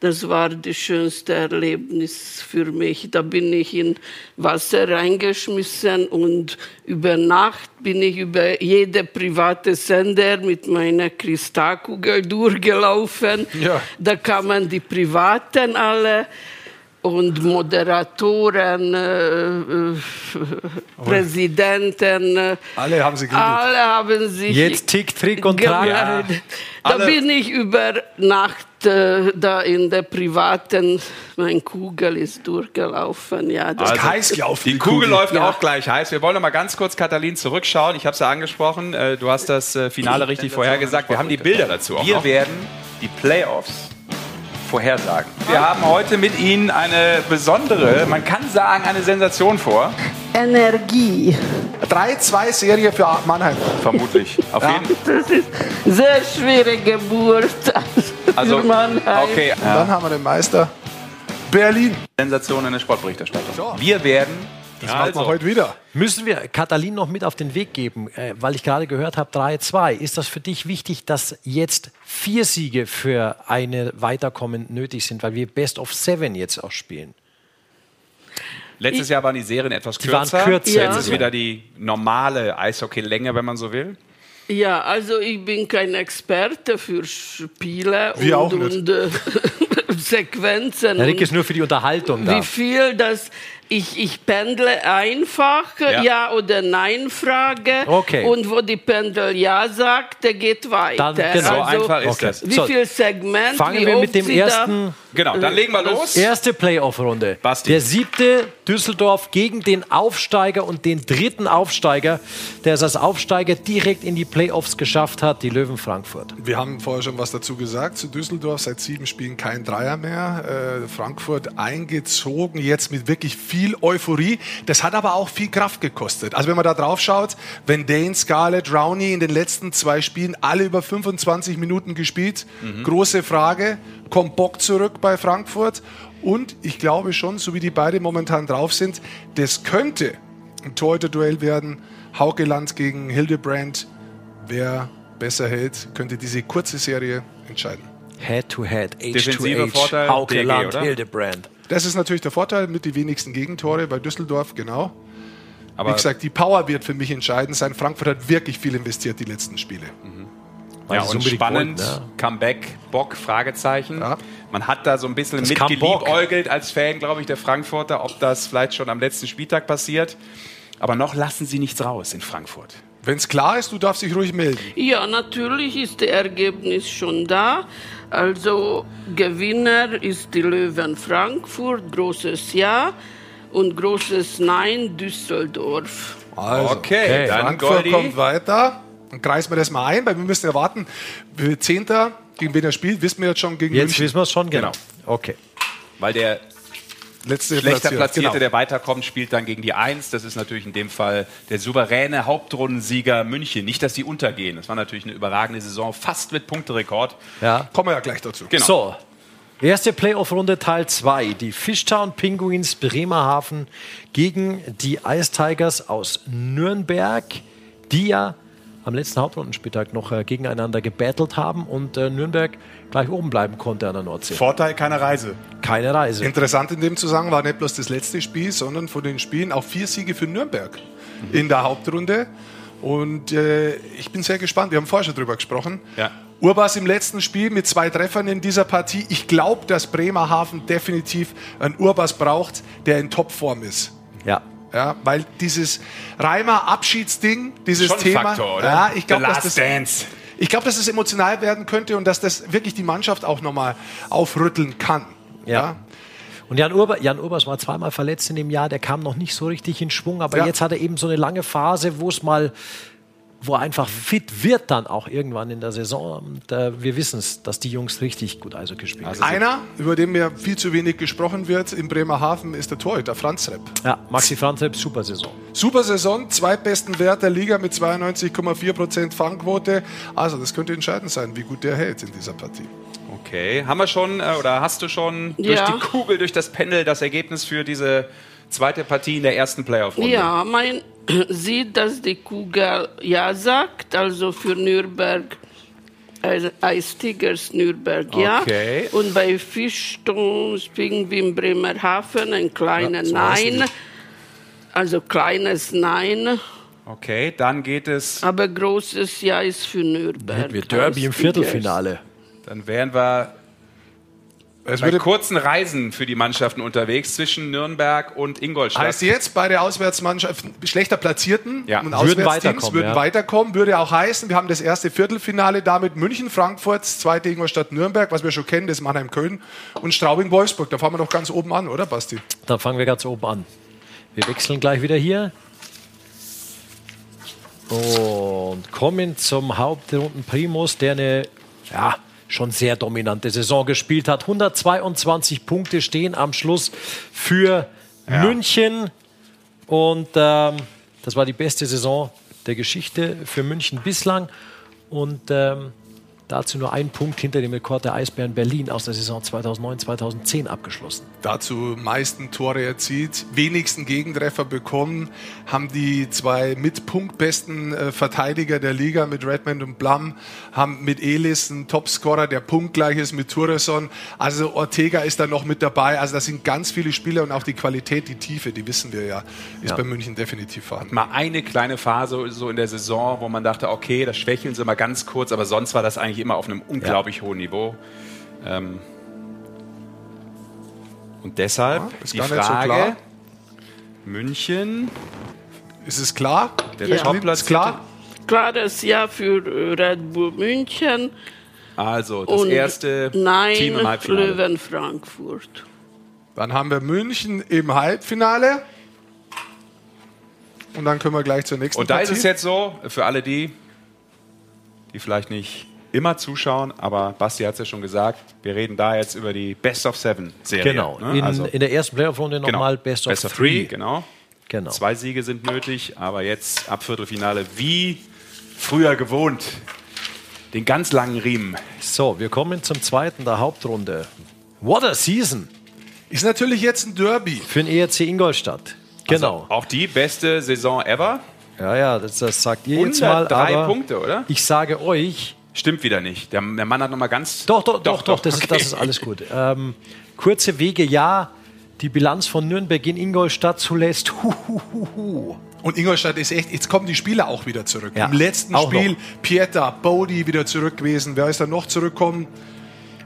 Das war das schönste Erlebnis für mich. Da bin ich in Wasser reingeschmissen und über Nacht bin ich über jede private Sender mit meiner Kristallkugel durchgelaufen. Ja. Da kamen die Privaten alle und Moderatoren, äh, äh, Präsidenten. äh, Alle haben sie geliebt. Alle haben sich Jetzt Tick, Trick und Track. gemeldet. Da Alle- bin ich über Nacht da in der privaten, mein Kugel ist durchgelaufen. Ja, das Also, heiß gelaufen. Die Kugel läuft Ja. auch gleich heiß. Wir wollen noch mal ganz kurz, Katalin, zurückschauen. Ich habe es ja angesprochen. Äh, Du hast das äh, Finale richtig vorhergesagt. Wir haben die Bilder dazu auch Wir noch. werden die Playoffs vorhersagen. Wir haben heute mit Ihnen eine besondere, man kann sagen, eine Sensation vor. Energie. 3-2-Serie für Mannheim. Vermutlich. Auf Ja. jeden Das ist sehr schwere Geburt. Also, okay. Und dann haben wir den Meister Berlin. Sensation in der Sportberichterstattung. Wir werden. Das machen wir heute wieder. Müssen wir Katalin noch mit auf den Weg geben, äh, weil ich gerade gehört habe, 3-2. Ist das für dich wichtig, dass jetzt vier Siege für eine Weiterkommen nötig sind, weil wir Best of Seven jetzt auch spielen? Letztes Jahr waren die Serien etwas Die waren kürzer. kürzer. Jetzt ist Ja. wieder die normale Eishockeylänge, wenn man so will. Ja, also ich bin kein Experte für Spiele Wir auch und, nicht. und äh, [LAUGHS] Sequenzen. Der Rick und ist nur für die Unterhaltung da. wie viel das ich, ich pendle einfach Ja. ja. oder nein frage Okay. und wo die Pendel ja sagt, der geht weiter. Dann- genau. So also, einfach ist Okay. das. Wie So, viel Segment? Fangen wie wir mit dem da- ersten, Genau, dann legen wir los. erste Playoff-Runde. Basti. Der siebte Düsseldorf gegen den Aufsteiger und den dritten Aufsteiger, der es als Aufsteiger direkt in die Playoffs geschafft hat, die Löwen Frankfurt. Wir haben vorher schon was dazu gesagt. Zu Düsseldorf seit sieben Spielen kein Dreier mehr. Äh, Frankfurt eingezogen, jetzt mit wirklich viel viel Euphorie. Das hat aber auch viel Kraft gekostet. Also wenn man da drauf schaut, wenn Dane, Scarlett, Rowney in den letzten zwei Spielen alle über 25 Minuten gespielt, große Frage, kommt Bock zurück bei Frankfurt? Und ich glaube schon, so wie die beide momentan drauf sind, das könnte ein Torhüter-Duell werden. Haukeland gegen Hildebrand. Wer besser hält, könnte diese kurze Serie entscheiden. Head-to-Head, Defensiver H2H, Vorteil, Hauke DG, Land, oder? Hildebrand. Das ist natürlich der Vorteil mit den wenigsten Gegentore bei Düsseldorf, genau. Aber Wie gesagt, die Power wird für mich entscheidend sein. Frankfurt hat wirklich viel investiert die letzten Spiele. Weil ja, und spannend, wollten, ja. Comeback, Bock, Fragezeichen. Ja. Man hat da so ein bisschen mitgeliebäugelt als Fan, glaube ich, der Frankfurter, ob das vielleicht schon am letzten Spieltag passiert. Aber noch lassen sie nichts raus in Frankfurt. Wenn es klar ist, du darfst dich ruhig melden. Ja, natürlich ist das Ergebnis schon da. Also Gewinner ist die Löwen Frankfurt, großes Ja und großes Nein Düsseldorf. Also, Okay, dann Frankfurt Goldi. kommt weiter. Dann kreisen wir das mal ein, weil wir müssen erwarten, Zehnter, gegen wen er spielt, wissen wir jetzt schon gegen Jetzt München. wissen wir es schon, genau. Okay. Weil der Letzte schlechter Platziert, Platzierte, genau. der weiterkommt, spielt dann gegen die Eins. Das ist natürlich in dem Fall der souveräne Hauptrundensieger München. Nicht, dass sie untergehen. Das war natürlich eine überragende Saison, fast mit Punkterekord. Ja. Kommen wir ja gleich dazu. Genau. So, erste Playoff-Runde Teil 2. Die Fishtown Penguins Bremerhaven gegen die Ice Tigers aus Nürnberg, die ja am letzten Hauptrundenspieltag noch äh, gegeneinander gebattelt haben und äh, Nürnberg gleich oben bleiben konnte an der Nordsee. Vorteil keine Reise. Keine Reise. Interessant in dem Zusammenhang war nicht bloß das letzte Spiel, sondern von den Spielen auch vier Siege für Nürnberg in der Hauptrunde. Und äh, ich bin sehr gespannt. Wir haben vorher schon drüber gesprochen. Ja. Urbas im letzten Spiel mit zwei Treffern in dieser Partie. Ich glaube, dass Bremerhaven definitiv einen Urbas braucht, der in Topform ist. Ja. Ja, weil dieses Reimer Abschiedsding, dieses Schon Thema, Faktor, oder? ja, ich glaube, dass das, Dance. ich glaube, dass es emotional werden könnte und dass das wirklich die Mannschaft auch nochmal aufrütteln kann. Ja. Und Jan, Urba, Jan Urbers war zweimal verletzt in dem Jahr, der kam noch nicht so richtig in Schwung, aber Ja. jetzt hat er eben so eine lange Phase, wo es mal, wo er einfach fit wird dann auch irgendwann in der Saison. Und äh, wir wissen es, dass die Jungs richtig gut Eishockey spielen. Also Einer, über den mir viel zu wenig gesprochen wird in Bremerhaven, ist der Torhüter Franz Repp. ja, Maxi Franzep, super Saison. Super Saison, zweitbesten Wert der Liga mit 92,4% Fangquote. Also das könnte entscheidend sein, wie gut der hält in dieser Partie. Okay, haben wir schon äh, oder hast du schon durch Ja. die Kugel, durch das Pendel das Ergebnis für diese zweite Partie in der ersten Playoff-Runde? Ja, man [CLEARS THROAT] sieht, dass die Kugel Ja sagt, also für Nürnberg, also Ice Tigers Nürnberg Ja. Okay. Und bei Fischstones Pinguin Bremerhaven ein kleiner so heißen Nein. Also kleines Nein, Okay, dann geht es, aber großes Ja ist für Nürnberg. Wir Derby im. Viertelfinale. dann wären wir Es bei würde, kurzen Reisen für die Mannschaften unterwegs zwischen Nürnberg und Ingolstadt. heißt jetzt, beide Auswärtsmannschaften, schlechter Platzierten Ja. und Würden Auswärtsteams weiterkommen, würden ja. weiterkommen. Würde auch heißen, wir haben das erste Viertelfinale damit München, Frankfurt, das zweite Ingolstadt, Nürnberg, was wir schon kennen, das Mannheim, Köln und Straubing, Wolfsburg. Da fahren wir doch ganz oben an, oder Basti? Dann fangen wir ganz oben an. Wir wechseln gleich wieder hier. Und kommen zum Hauptrunden Primus, der eine ja, schon sehr dominante Saison gespielt hat. 122 Punkte stehen am Schluss für München. Und ähm, das war die beste Saison der Geschichte für München bislang. Und ähm, dazu nur ein Punkt hinter dem Rekord der Eisbären Berlin aus der Saison 2009-2010 abgeschlossen. dazu meisten Tore erzielt, wenigsten Gegentreffer bekommen, haben die zwei mit punktbesten äh, Verteidiger der Liga mit Redmond und Blum, haben mit Elis einen Topscorer, der punktgleich ist mit Tureson. Also Ortega ist da noch mit dabei. Also das sind ganz viele Spieler und auch die Qualität, die Tiefe, die wissen wir ja, ist Ja. bei München definitiv vorhanden. mal eine kleine Phase so in der Saison, wo man dachte, okay, das schwächeln sie mal ganz kurz, aber sonst war das eigentlich immer auf einem unglaublich hohen Niveau. Ähm und deshalb Ja, ist die gar nicht so Frage, klar. München, Ist es klar? der Ja. Top Ist klar? Klares Ja für Red Bull München Also das und erste Nein Team im Halbfinale. Löwen Frankfurt. Dann haben wir München im Halbfinale. Und dann können wir gleich zur nächsten Und da Partie. ist es jetzt so, für alle die, die vielleicht nicht immer zuschauen, aber Basti hat es ja schon gesagt, wir reden da jetzt über die Best of Seven Serie. Genau. ne? In, Also- in der ersten Playoff-Runde Genau. nochmal Best of Best of Three. Three, genau. Genau. Zwei Siege sind nötig, aber jetzt ab Viertelfinale wie früher gewohnt. Den ganz langen Riemen. So, wir kommen zum zweiten der Hauptrunde. What a season Ist natürlich jetzt ein Derby. für den ERC Ingolstadt. Genau. Auch die beste Saison ever. ja, ja, das, das sagt ihr jetzt mal. 103 Aber Punkte, oder? ich sage euch, Stimmt wieder nicht. Der, der Mann hat noch mal ganz. Doch, doch, doch, doch, das, okay. ist, das ist alles gut. Ähm, kurze Wege, ja. Die Bilanz von Nürnberg in Ingolstadt zulässt. Hu, hu, hu, hu. Und Ingolstadt ist echt, jetzt kommen die Spieler auch wieder zurück. Ja, Im letzten Spiel noch. Pieta, Bodie wieder zurück gewesen. Wer ist da noch zurückgekommen?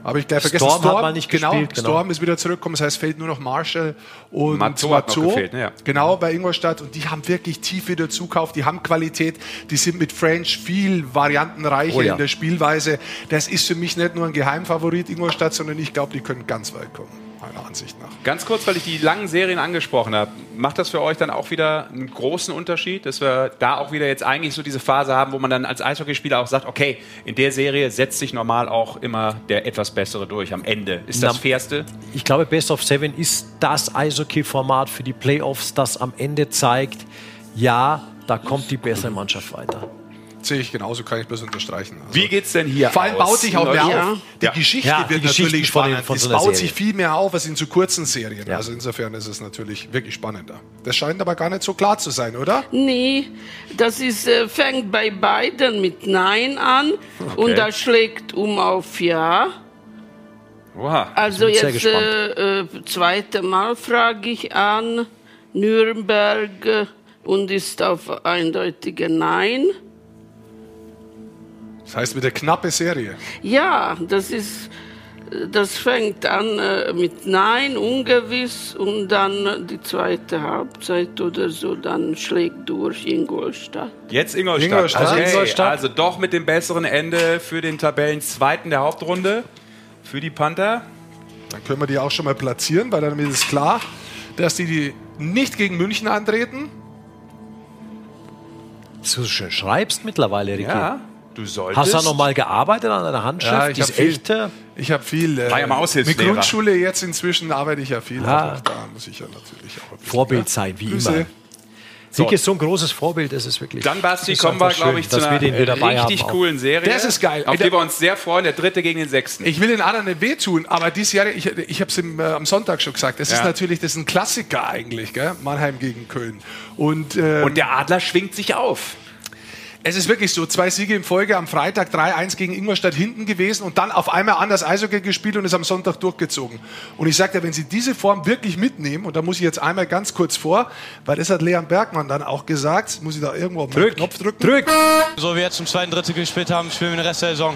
Habe ich gleich vergessen. Storm hat mal nicht genau, gespielt, genau. Storm ist wieder zurückgekommen. Das heißt, fehlt nur noch Marshall und Matzo noch gefehlt, ne? Ja. Genau, bei Ingolstadt. Und die haben wirklich tief wieder Zukauf. Die haben Qualität. Die sind mit French viel variantenreicher Oh ja. in der Spielweise. Das ist für mich nicht nur ein Geheimfavorit Ingolstadt, sondern ich glaube, die können ganz weit kommen, meiner Ansicht nach. Ganz kurz, weil ich die langen Serien angesprochen habe. Macht das für euch dann auch wieder einen großen Unterschied, dass wir da auch wieder jetzt eigentlich so diese Phase haben, wo man dann als Eishockeyspieler auch sagt, okay, in der Serie setzt sich normal auch immer der etwas bessere durch am Ende. Ist das Na, fairste? Ich glaube, Best of Seven ist das Eishockey-Format für die Playoffs, das am Ende zeigt, ja, da kommt die bessere Mannschaft weiter. Sehe ich genauso, kann ich bloß unterstreichen. Also Wie geht's denn hier Vor allem aus? baut sich auch mehr Ja. auf. Die Ja. Geschichte Ja, die wird Geschichten natürlich von den- spannend. von es so einer baut Serie. sich viel mehr auf als in zu kurzen Serien. Ja. Also insofern ist es natürlich wirklich spannender. Das scheint aber gar nicht so klar zu sein, oder? Nee, das ist, äh, fängt bei beiden mit Nein an und das schlägt um auf Ja. Oha. Also jetzt äh, äh, zweite Mal frage ich an Nürnberg und ist auf eindeutige Nein. Das heißt, mit der knappe Serie. Ja, das ist, das fängt an äh, mit Nein, ungewiss und dann die zweite Halbzeit oder so, dann schlägt durch Ingolstadt. Jetzt Ingolstadt. Ingolstadt. Also Ingolstadt. Also doch mit dem besseren Ende für den Tabellenzweiten der Hauptrunde. Für die Panther. Dann können wir die auch schon mal platzieren, weil dann ist klar, dass die, die nicht gegen München antreten. Schön schreibst mittlerweile, Ricky. Ja, du solltest. Hast du da nochmal gearbeitet an deiner Handschrift? die hab ist viel, ich habe viel. Äh, War ja mal mit. Grundschule jetzt inzwischen arbeite ich ja viel. Also da muss ich ja natürlich auch bisschen, Vorbild ja. sein, wie Grüße. immer. Ricky ist so ein großes Vorbild, das ist wirklich. Dann, Basti, ist kommen wir, glaube ich, zu dass einer wir den wieder dabei richtig haben. coolen Serie. Das ist geil. Auf die wir uns sehr freuen. Der dritte gegen den sechsten. Ich will den anderen nicht wehtun, aber dieses Jahr, ich, ich habe es äh, am Sonntag schon gesagt, das Ja. ist natürlich das ist ein Klassiker eigentlich, gell? Mannheim gegen Köln. Und, ähm, Und der Adler schwingt sich auf. Es ist wirklich so, zwei Siege in Folge am Freitag 3-1 gegen Ingolstadt hinten gewesen und dann auf einmal anders Eishockey gespielt und ist am Sonntag durchgezogen. Und ich sage dir, wenn sie diese Form wirklich mitnehmen, und da muss ich jetzt einmal ganz kurz vor, weil das hat Leon Bergmann dann auch gesagt, muss ich da irgendwo auf den Knopf drücken? Drück! So wie wir jetzt zum zweiten Drittel gespielt haben, spielen wir den Rest der Saison.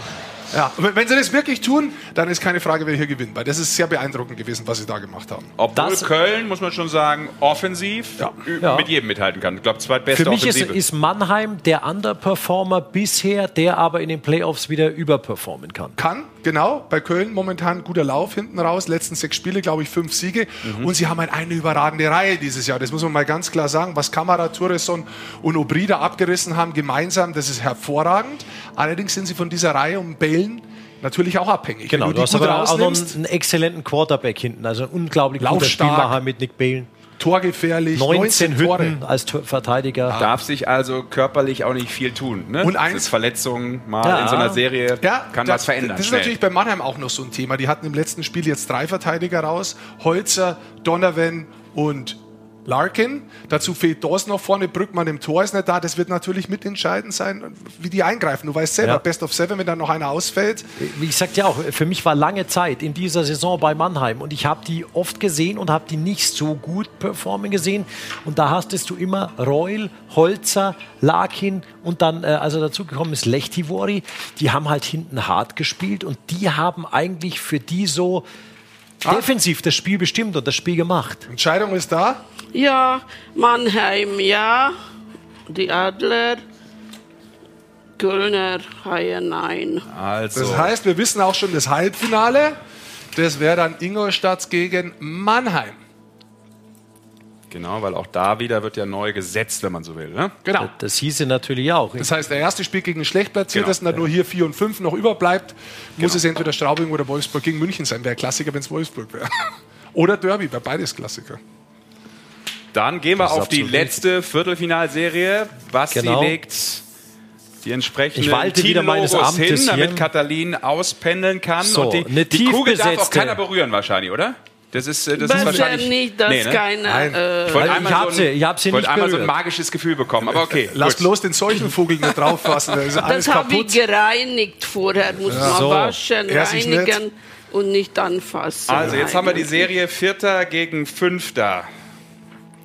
Ja, und wenn sie das wirklich tun, dann ist keine Frage, wer hier gewinnt, weil das ist sehr beeindruckend gewesen, was sie da gemacht haben. Obwohl Das- Köln, muss man schon sagen, offensiv Ja. Ja. mit jedem mithalten kann. Ich glaube, zweitbeste Für mich ist, ist Mannheim der Underperformer bisher, der aber in den Playoffs wieder überperformen kann. Kann, genau. Bei Köln momentan guter Lauf hinten raus. Letzten sechs Spiele, glaube ich, fünf Siege. Und sie haben halt eine überragende Reihe dieses Jahr. Das muss man mal ganz klar sagen. Was Kamara, Tourisson und Obrida abgerissen haben gemeinsam, das ist hervorragend. Allerdings sind sie von dieser Reihe um Bällen natürlich auch abhängig. Genau, Wenn du du hast aber auch noch einen, einen exzellenten Quarterback hinten, also ein unglaublich guter. Spielmacher mit Nick Balen. torgefährlich, 19 19 Tore. Hütten als Tor- Verteidiger. Darf sich also körperlich auch nicht viel tun. Ne? Und Das eins- Verletzungen mal Ja. in so einer Serie Ja, kann da- was verändern. Das ist schnell. natürlich bei Mannheim auch noch so ein Thema. Die hatten im letzten Spiel jetzt drei Verteidiger raus. Holzer, Donovan und Larkin. Dazu fehlt Dawson noch vorne. Brückmann im Tor ist nicht da. Das wird natürlich mitentscheidend sein, wie die eingreifen. Du weißt selber, Ja. Best of Seven, wenn dann noch einer ausfällt. Wie ich sagte ja auch, für mich war lange Zeit in dieser Saison bei Mannheim und ich habe die oft gesehen und habe die nicht so gut performen gesehen. Und da hastest du immer Reul, Holzer, Larkin und dann, äh, also dazu gekommen ist Lechtivori. Die haben halt hinten hart gespielt und die haben eigentlich für die so defensiv das Spiel bestimmt und das Spiel gemacht. Entscheidung ist da. Ja, Mannheim, ja. Die Adler. Kölner, Haie, nein. Also, Das heißt, wir wissen auch schon das Halbfinale. Das wäre dann Ingolstadt gegen Mannheim. Genau, weil auch da wieder wird ja neu gesetzt, wenn man so will. Ne? Genau. Das hieße natürlich auch. Das heißt, der erste spielt gegen schlecht platziertes, Genau. und da nur hier 4 und 5 noch überbleibt, muss es entweder Straubing oder Wolfsburg gegen München sein. Wäre Klassiker, wenn es Wolfsburg wäre. [LAUGHS] Oder Derby, wäre beides Klassiker. Dann gehen wir Das auf die letzte Viertelfinalserie. Basti Genau. legt die entsprechenden Ich walte wieder meines Teamlogos hin, damit Katalin auspendeln kann. So, und die, eine die Kugel darf auch keiner berühren wahrscheinlich, oder? Das ist, äh, das ist wahrscheinlich... nicht, dass Nee, ne? keiner. Äh, Ich wollte Also einmal, ich hab so sie- ein, ich hab sie wollte nicht einmal so ein magisches Gefühl bekommen, aber okay. Lass gut. bloß den Seuchenvogel nicht drauffassen, da ist alles das habe ich gereinigt vorher. Muss man So. waschen, Er sich reinigen und nicht anfassen. Also jetzt haben wir die. Serie Vierter gegen Fünfter.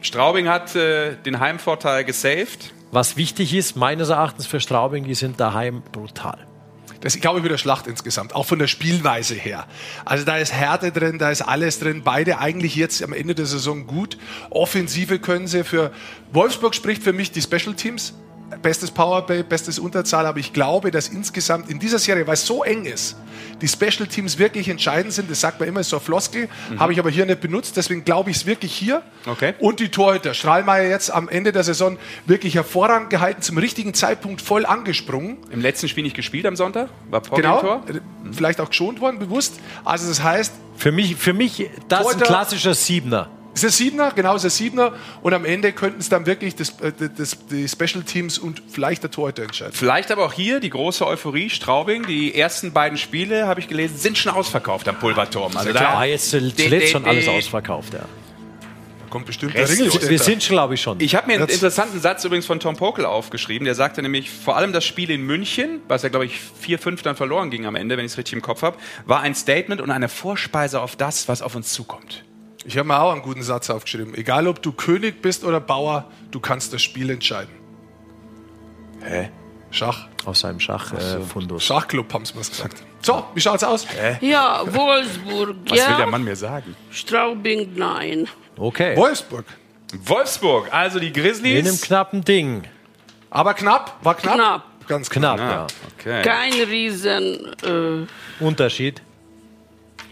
Straubing hat äh, den Heimvorteil gesaved. Was wichtig ist, meines Erachtens für Straubing, die sind daheim brutal. Das ist, glaube ich, wieder Schlacht insgesamt, auch von der Spielweise her. Also da ist Härte drin, da ist alles drin. Beide eigentlich jetzt am Ende der Saison gut. Offensive können sie für Wolfsburg spricht für mich die Special Teams. Bestes Powerplay, bestes Unterzahl, aber ich glaube, dass insgesamt in dieser Serie, weil es so eng ist, die Special Teams wirklich entscheidend sind. Das sagt man immer, ist so eine Floskel, habe ich aber hier nicht benutzt, deswegen glaube ich es wirklich hier. Okay. Und die Torhüter. Strahlmeier jetzt am Ende der Saison wirklich hervorragend gehalten, zum richtigen Zeitpunkt voll angesprungen. Im letzten Spiel nicht gespielt am Sonntag. War Poggi Genau, Tor. äh, vielleicht auch geschont worden, bewusst. Also das heißt, Für mich, für mich das ist ein klassischer Siebener. Es ist ein Siebener, genau, es ist ein Siebener. Und am Ende könnten es dann wirklich das, äh, das, die Special Teams und vielleicht der Torhüter entscheiden. Vielleicht aber auch hier die große Euphorie. Straubing, die ersten beiden Spiele, habe ich gelesen, sind schon ausverkauft am Pulverturm. Also Klar, da, jetzt zuletzt schon alles ausverkauft. Ja. Kommt bestimmt Rest- der. Wir sind, glaube ich, schon. Ich habe mir einen interessanten Satz übrigens von Tom Pokel aufgeschrieben. Der sagte nämlich, vor allem das Spiel in München, was ja, glaube ich, 4-5 dann verloren ging am Ende, wenn ich es richtig im Kopf habe, war ein Statement und eine Vorspeise auf das, was auf uns zukommt. Ich habe mir auch einen guten Satz aufgeschrieben. Egal, ob du König bist oder Bauer, du kannst das Spiel entscheiden. Hä? Schach. Aus seinem Schachfundus. Äh. Schachclub haben sie mir gesagt. So, wie schaut's aus? Ja, Wolfsburg, Was will der ja. Mann mir sagen? Straubing, nein. okay. Wolfsburg. Wolfsburg, also die In einem Grizzlies. knappen Ding. Aber knapp, war knapp. Knapp. Ganz knapp. Knapp, ja. Okay. Kein Riesen. Unterschied.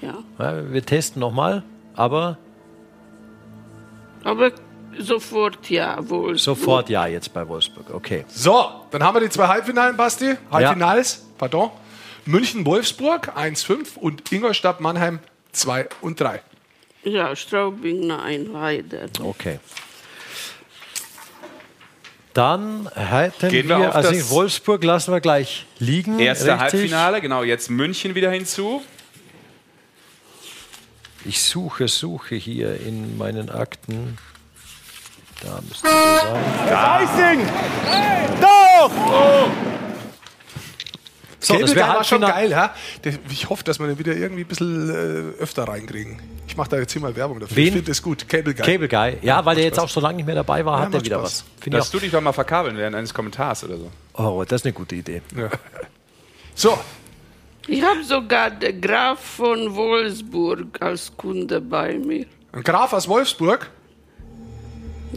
Äh, ja. Ja, wir testen nochmal, aber Aber sofort ja, Wolfsburg. sofort ja jetzt bei Wolfsburg. Okay. So, dann haben wir die zwei Halbfinalen, Basti. Halbfinals, pardon. München-Wolfsburg 1-5 und Ingolstadt-Mannheim 2 und 3. Ja, Straubing, nein, leider. Okay. Dann hätten Gehen wir wir, auf also Wolfsburg lassen wir gleich liegen. Erste richtig. Halbfinale, genau, jetzt München wieder hinzu. Ich suche, suche hier in meinen Akten. Da müsste so sein. Icing! Doch! So, das wäre war schon geil, ja? Ich hoffe, dass wir den wieder irgendwie ein bisschen äh, öfter reinkriegen. Ich mache da jetzt hier mal Werbung dafür. Wen? Ich finde das gut. Cable Guy. Cable Guy. Ja, weil der jetzt auch so lange nicht mehr dabei war, Ja, hat er wieder Spaß. was. Finde ich Lass du dich doch mal verkabeln während eines Kommentars oder so. Oh, das ist eine gute Idee. Ja. So, Ich habe sogar den Graf von Wolfsburg als Kunde bei mir. ein Graf aus Wolfsburg.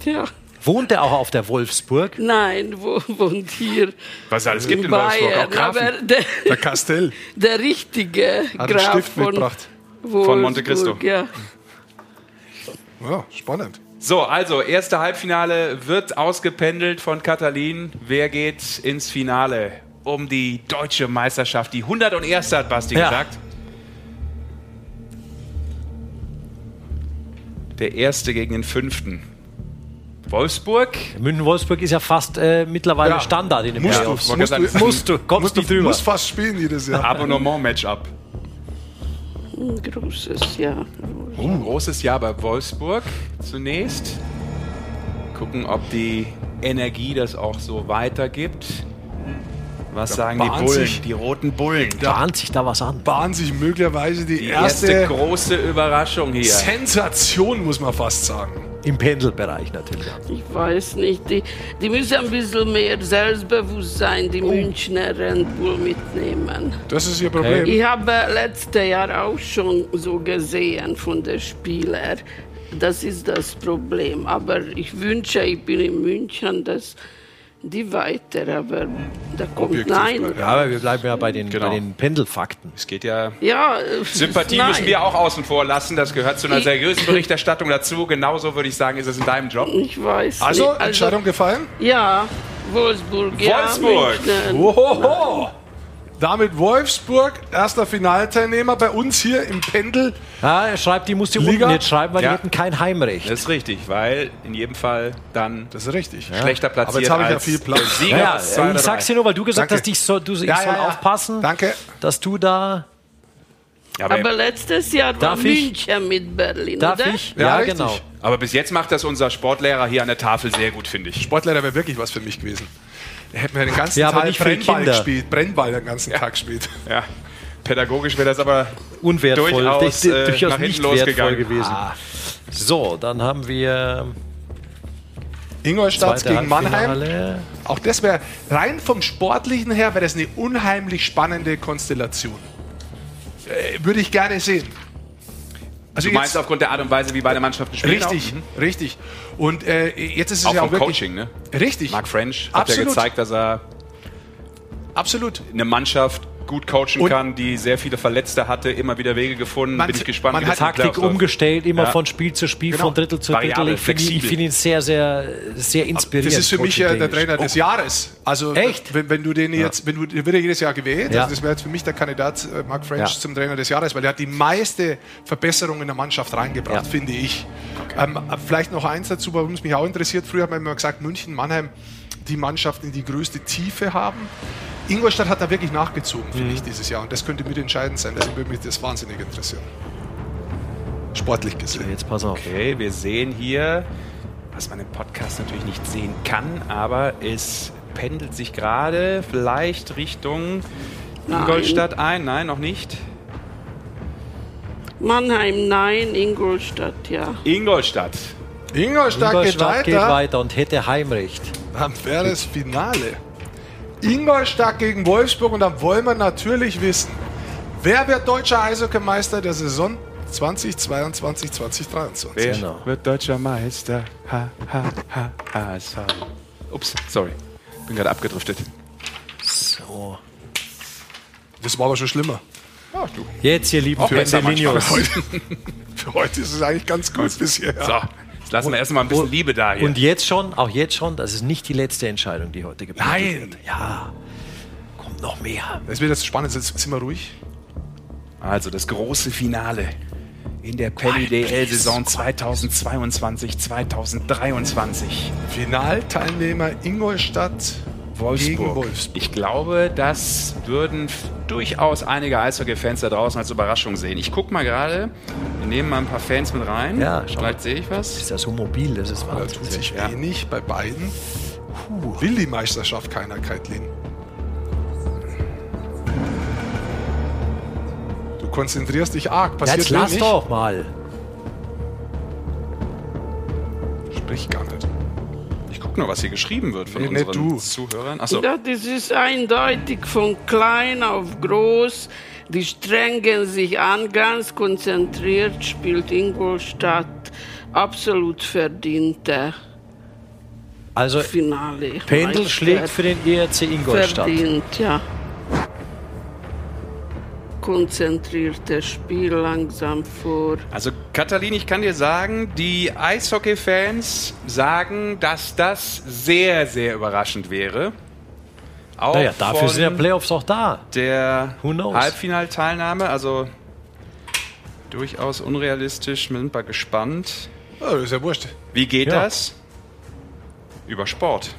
Ja, Wohnt er auch auf der Wolfsburg? nein, wo wohnt hier Was es alles gibt in in Wolfsburg, auch Bayern. Grafen. Aber der, [LAUGHS] Der Castell. der richtige Hat Graf Stift von mitgebracht. Wolfsburg. Von Monte Cristo. Ja. Ja, spannend. So, also, erste Halbfinale wird ausgependelt von Katalin. Wer geht ins Finale um die deutsche Meisterschaft? Die 101. hat Basti Ja. gesagt. Der erste gegen den fünften. Wolfsburg. München-Wolfsburg ist ja fast äh, mittlerweile Ja. Standard in den Musst du, Playoffs. wollte musst du, sagen, Musst du, kommst musst nicht du drüber. musst fast spielen jedes Jahr. Abonnement-Matchup. Ein großes Jahr. Ein großes Jahr bei Wolfsburg zunächst. Gucken, ob die Energie das auch so weitergibt. Was sagen die Bullen, sich- die roten Bullen? Bahnt sich da was an? Bahnt sich möglicherweise die, Die erste, erste, große Überraschung hier. Sensation, muss man fast sagen. Im Pendelbereich natürlich. Ich weiß nicht, die, die müssen ein bisschen mehr Selbstbewusstsein, die Münchner Red Bull mitnehmen. Das ist ihr Problem. Ich habe letztes Jahr auch schon so gesehen von den Spielern. Das ist das Problem. Aber ich wünsche, ich bin in München, dass die weiter, aber da kommt nein. Ja, aber wir bleiben ja bei den, Genau. bei den Pendelfakten. Es geht ja. Ja, Sympathie nein. müssen wir auch außen vor lassen. Das gehört zu einer Ich- seriösen Berichterstattung dazu. Genauso würde ich sagen, ist es in deinem Job. Ich weiß Also, nicht. Entscheidung gefallen? Ja, Wolfsburg. Ja, Wolfsburg. Damit Wolfsburg, erster Finalteilnehmer bei uns hier im Pendel. Ja, er schreibt, die muss die Liga? unten jetzt schreiben, weil Ja. die hätten kein Heimrecht. Das ist richtig, weil in jedem Fall dann Das ist richtig. schlechter platziert Aber jetzt habe ich ja viel Platz. Sieger. Ja, ja, ich sag's dir nur, weil du gesagt Danke. hast, ich soll, du, ich Ja, soll aufpassen, Danke. dass du da. Ja, aber, Aber letztes Jahr war Darf ich? München mit Berlin, Darf oder? ich? Ja, Ja, genau. aber bis jetzt macht das unser Sportlehrer hier an der Tafel sehr gut, finde ich. Sportlehrer wäre wirklich was für mich gewesen. Er hätte mir den ganzen Ja, Tag Brennball gespielt. Brennball den ganzen Tag gespielt. Ja. Pädagogisch wäre das aber Unwertvoll. durchaus, Du- äh, durchaus nach hinten nicht wertvoll losgegangen. gewesen. So, dann haben wir Ingolstadt gegen Mannheim. Auch das wäre rein vom Sportlichen her wäre das eine unheimlich spannende Konstellation. Äh, würde ich gerne sehen. Also Du meinst aufgrund der Art und Weise, wie beide Mannschaften spielen? richtig? Mhm. richtig. Und äh, jetzt ist es Auch ja vom auch wirklich Coaching, ne? richtig. Mark French hat ja Absolut. gezeigt, dass er Absolut. eine Mannschaft gut coachen Und- kann, die sehr viele Verletzte hatte, immer wieder Wege gefunden. Man- Bin ich gespannt, man wie hat das Taktik umgestellt, immer Ja. von Spiel zu Spiel, Genau. von Drittel zu Drittel. Variabel, Ich finde ihn, find ihn sehr, sehr, sehr inspirierend. Das ist für mich ja der. Trainer des Jahres. Also Echt? Wenn, wenn du den jetzt, wenn du der wird ja jedes Jahr gewählt, Ja. also das wäre jetzt für mich der Kandidat äh, Mark French Ja. zum Trainer des Jahres, weil er hat die meiste Verbesserung in der Mannschaft reingebracht, Ja. finde ich. Ähm, vielleicht noch eins dazu, warum es mich auch interessiert. Früher hat man immer gesagt, München, Mannheim, die Mannschaften, die die größte Tiefe haben. Ingolstadt hat da wirklich nachgezogen, finde Mhm. ich, dieses Jahr. Und das könnte mitentscheidend sein. Deswegen würde mich das wahnsinnig interessieren. Sportlich gesehen. Jetzt pass auf. Okay, wir sehen hier, was man im Podcast natürlich nicht sehen kann, aber es pendelt sich gerade vielleicht Richtung Nein. Ingolstadt ein. Nein, noch nicht. Mannheim, nein, Ingolstadt, ja. Ingolstadt. Ingolstadt, Ingolstadt geht weiter. geht weiter und hätte Heimrecht. Dann wäre das Finale. Ingolstadt gegen Wolfsburg und dann wollen wir natürlich wissen, wer wird deutscher Eishockeymeister der Saison 2022, 2023? Wer Genau. wird deutscher Meister? Ha, ha, ha, HSV. Ups, sorry. Bin gerade abgedriftet. So. Das war aber schon schlimmer. Ach du. Jetzt, ihr lieben. [LAUGHS] Für heute ist es eigentlich ganz gut bisher. So, jetzt lassen wir erstmal ein bisschen Liebe da hier. Und jetzt schon, auch jetzt schon, das ist nicht die letzte Entscheidung, die heute geplant Nein. wird. Ja, kommt noch mehr. Es wird jetzt spannend, jetzt sind wir ruhig. Also das große Finale in der Penny DL-Saison 2022, 2023. Finalteilnehmer Ingolstadt gegen Wolfsburg. Ich glaube, das würden durchaus einige Eishockey-Fans da draußen als Überraschung sehen. Ich gucke mal gerade, wir nehmen mal ein paar Fans mit rein. Ja, schau Vielleicht sehe ich was. Ist ja so mobil, das ist Da Wahnsinn. tut sich Ja. wenig bei beiden. Puh, will die Meisterschaft keiner, Kaitlin? Du konzentrierst dich arg. Passiert Jetzt lass wenig. doch mal. Sprich gar nicht. Ich gucke nur, was hier geschrieben wird von Nee, unseren du. Zuhörern. Achso, Ja, das ist eindeutig von klein auf groß. Die strengen sich an, ganz konzentriert spielt Ingolstadt absolut verdiente Also, Finale. Pendel schlägt für den ERC Ingolstadt. Verdient, ja. Konzentriertes Spiel langsam vor. Also Katalin, ich kann dir sagen, die Eishockey-Fans sagen, dass das sehr, sehr überraschend wäre. Auch Naja, dafür sind ja Playoffs auch da. der? Halbfinalteilnahme. Also durchaus unrealistisch. Wir sind mal gespannt. Oh, ist ja wurscht. Wie geht Ja. das? Über Sport.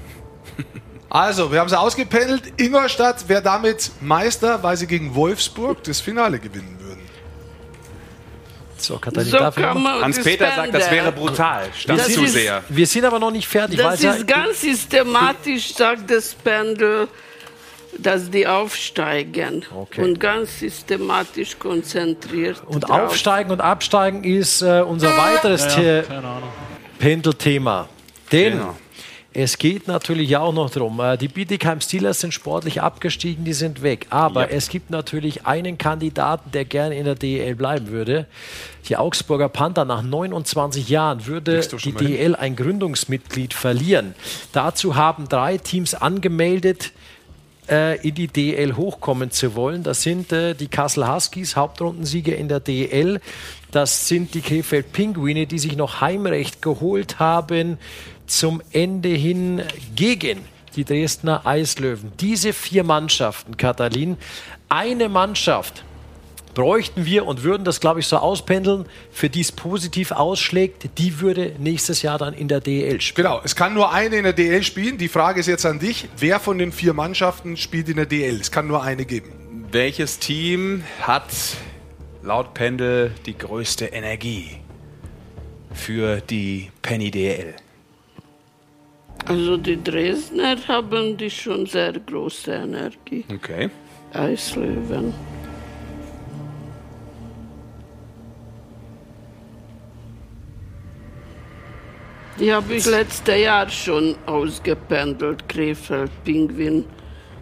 [LAUGHS] Also, wir haben sie ausgependelt. Ingolstadt wäre damit Meister, weil sie gegen Wolfsburg das Finale gewinnen würden. So, Katharina, So Hans-Peter das sagt, das wäre brutal. Das zu ist- sehr. Wir sind aber noch nicht fertig. Das ja- ist ganz systematisch, sagt das Pendel, dass die aufsteigen. Okay. Und ganz systematisch konzentriert. Und drauf. aufsteigen und absteigen ist äh, unser weiteres The- Pendelthema. Denn Genau. Es geht natürlich auch noch darum, äh, die Bietigheim Steelers sind sportlich abgestiegen, die sind weg. Aber Ja. es gibt natürlich einen Kandidaten, der gerne in der DEL bleiben würde. Die Augsburger Panther nach 29 Jahren würde die. DEL ein Gründungsmitglied verlieren. Dazu haben drei Teams angemeldet, äh, in die DL hochkommen zu wollen. Das sind äh, die Kassel Huskies, Hauptrundensieger in der DL. Das sind die Krefeld Pinguine, die sich noch Heimrecht geholt haben zum Ende hin gegen die Dresdner Eislöwen. Diese vier Mannschaften, Katalin, eine Mannschaft bräuchten wir und würden das, glaube ich, so auspendeln, für die es positiv ausschlägt, die würde nächstes Jahr dann in der DL spielen. Genau, es kann nur eine in der DL spielen. Die Frage ist jetzt an dich, wer von den vier Mannschaften spielt in der DL? Es kann nur eine geben. Welches Team hat laut Pendel die größte Energie für die Penny DL? Also die Dresdner haben die schon sehr große Energie. Okay. Eislöwen. Die habe ich letztes Jahr schon ausgependelt, Krefeld, Pinguin.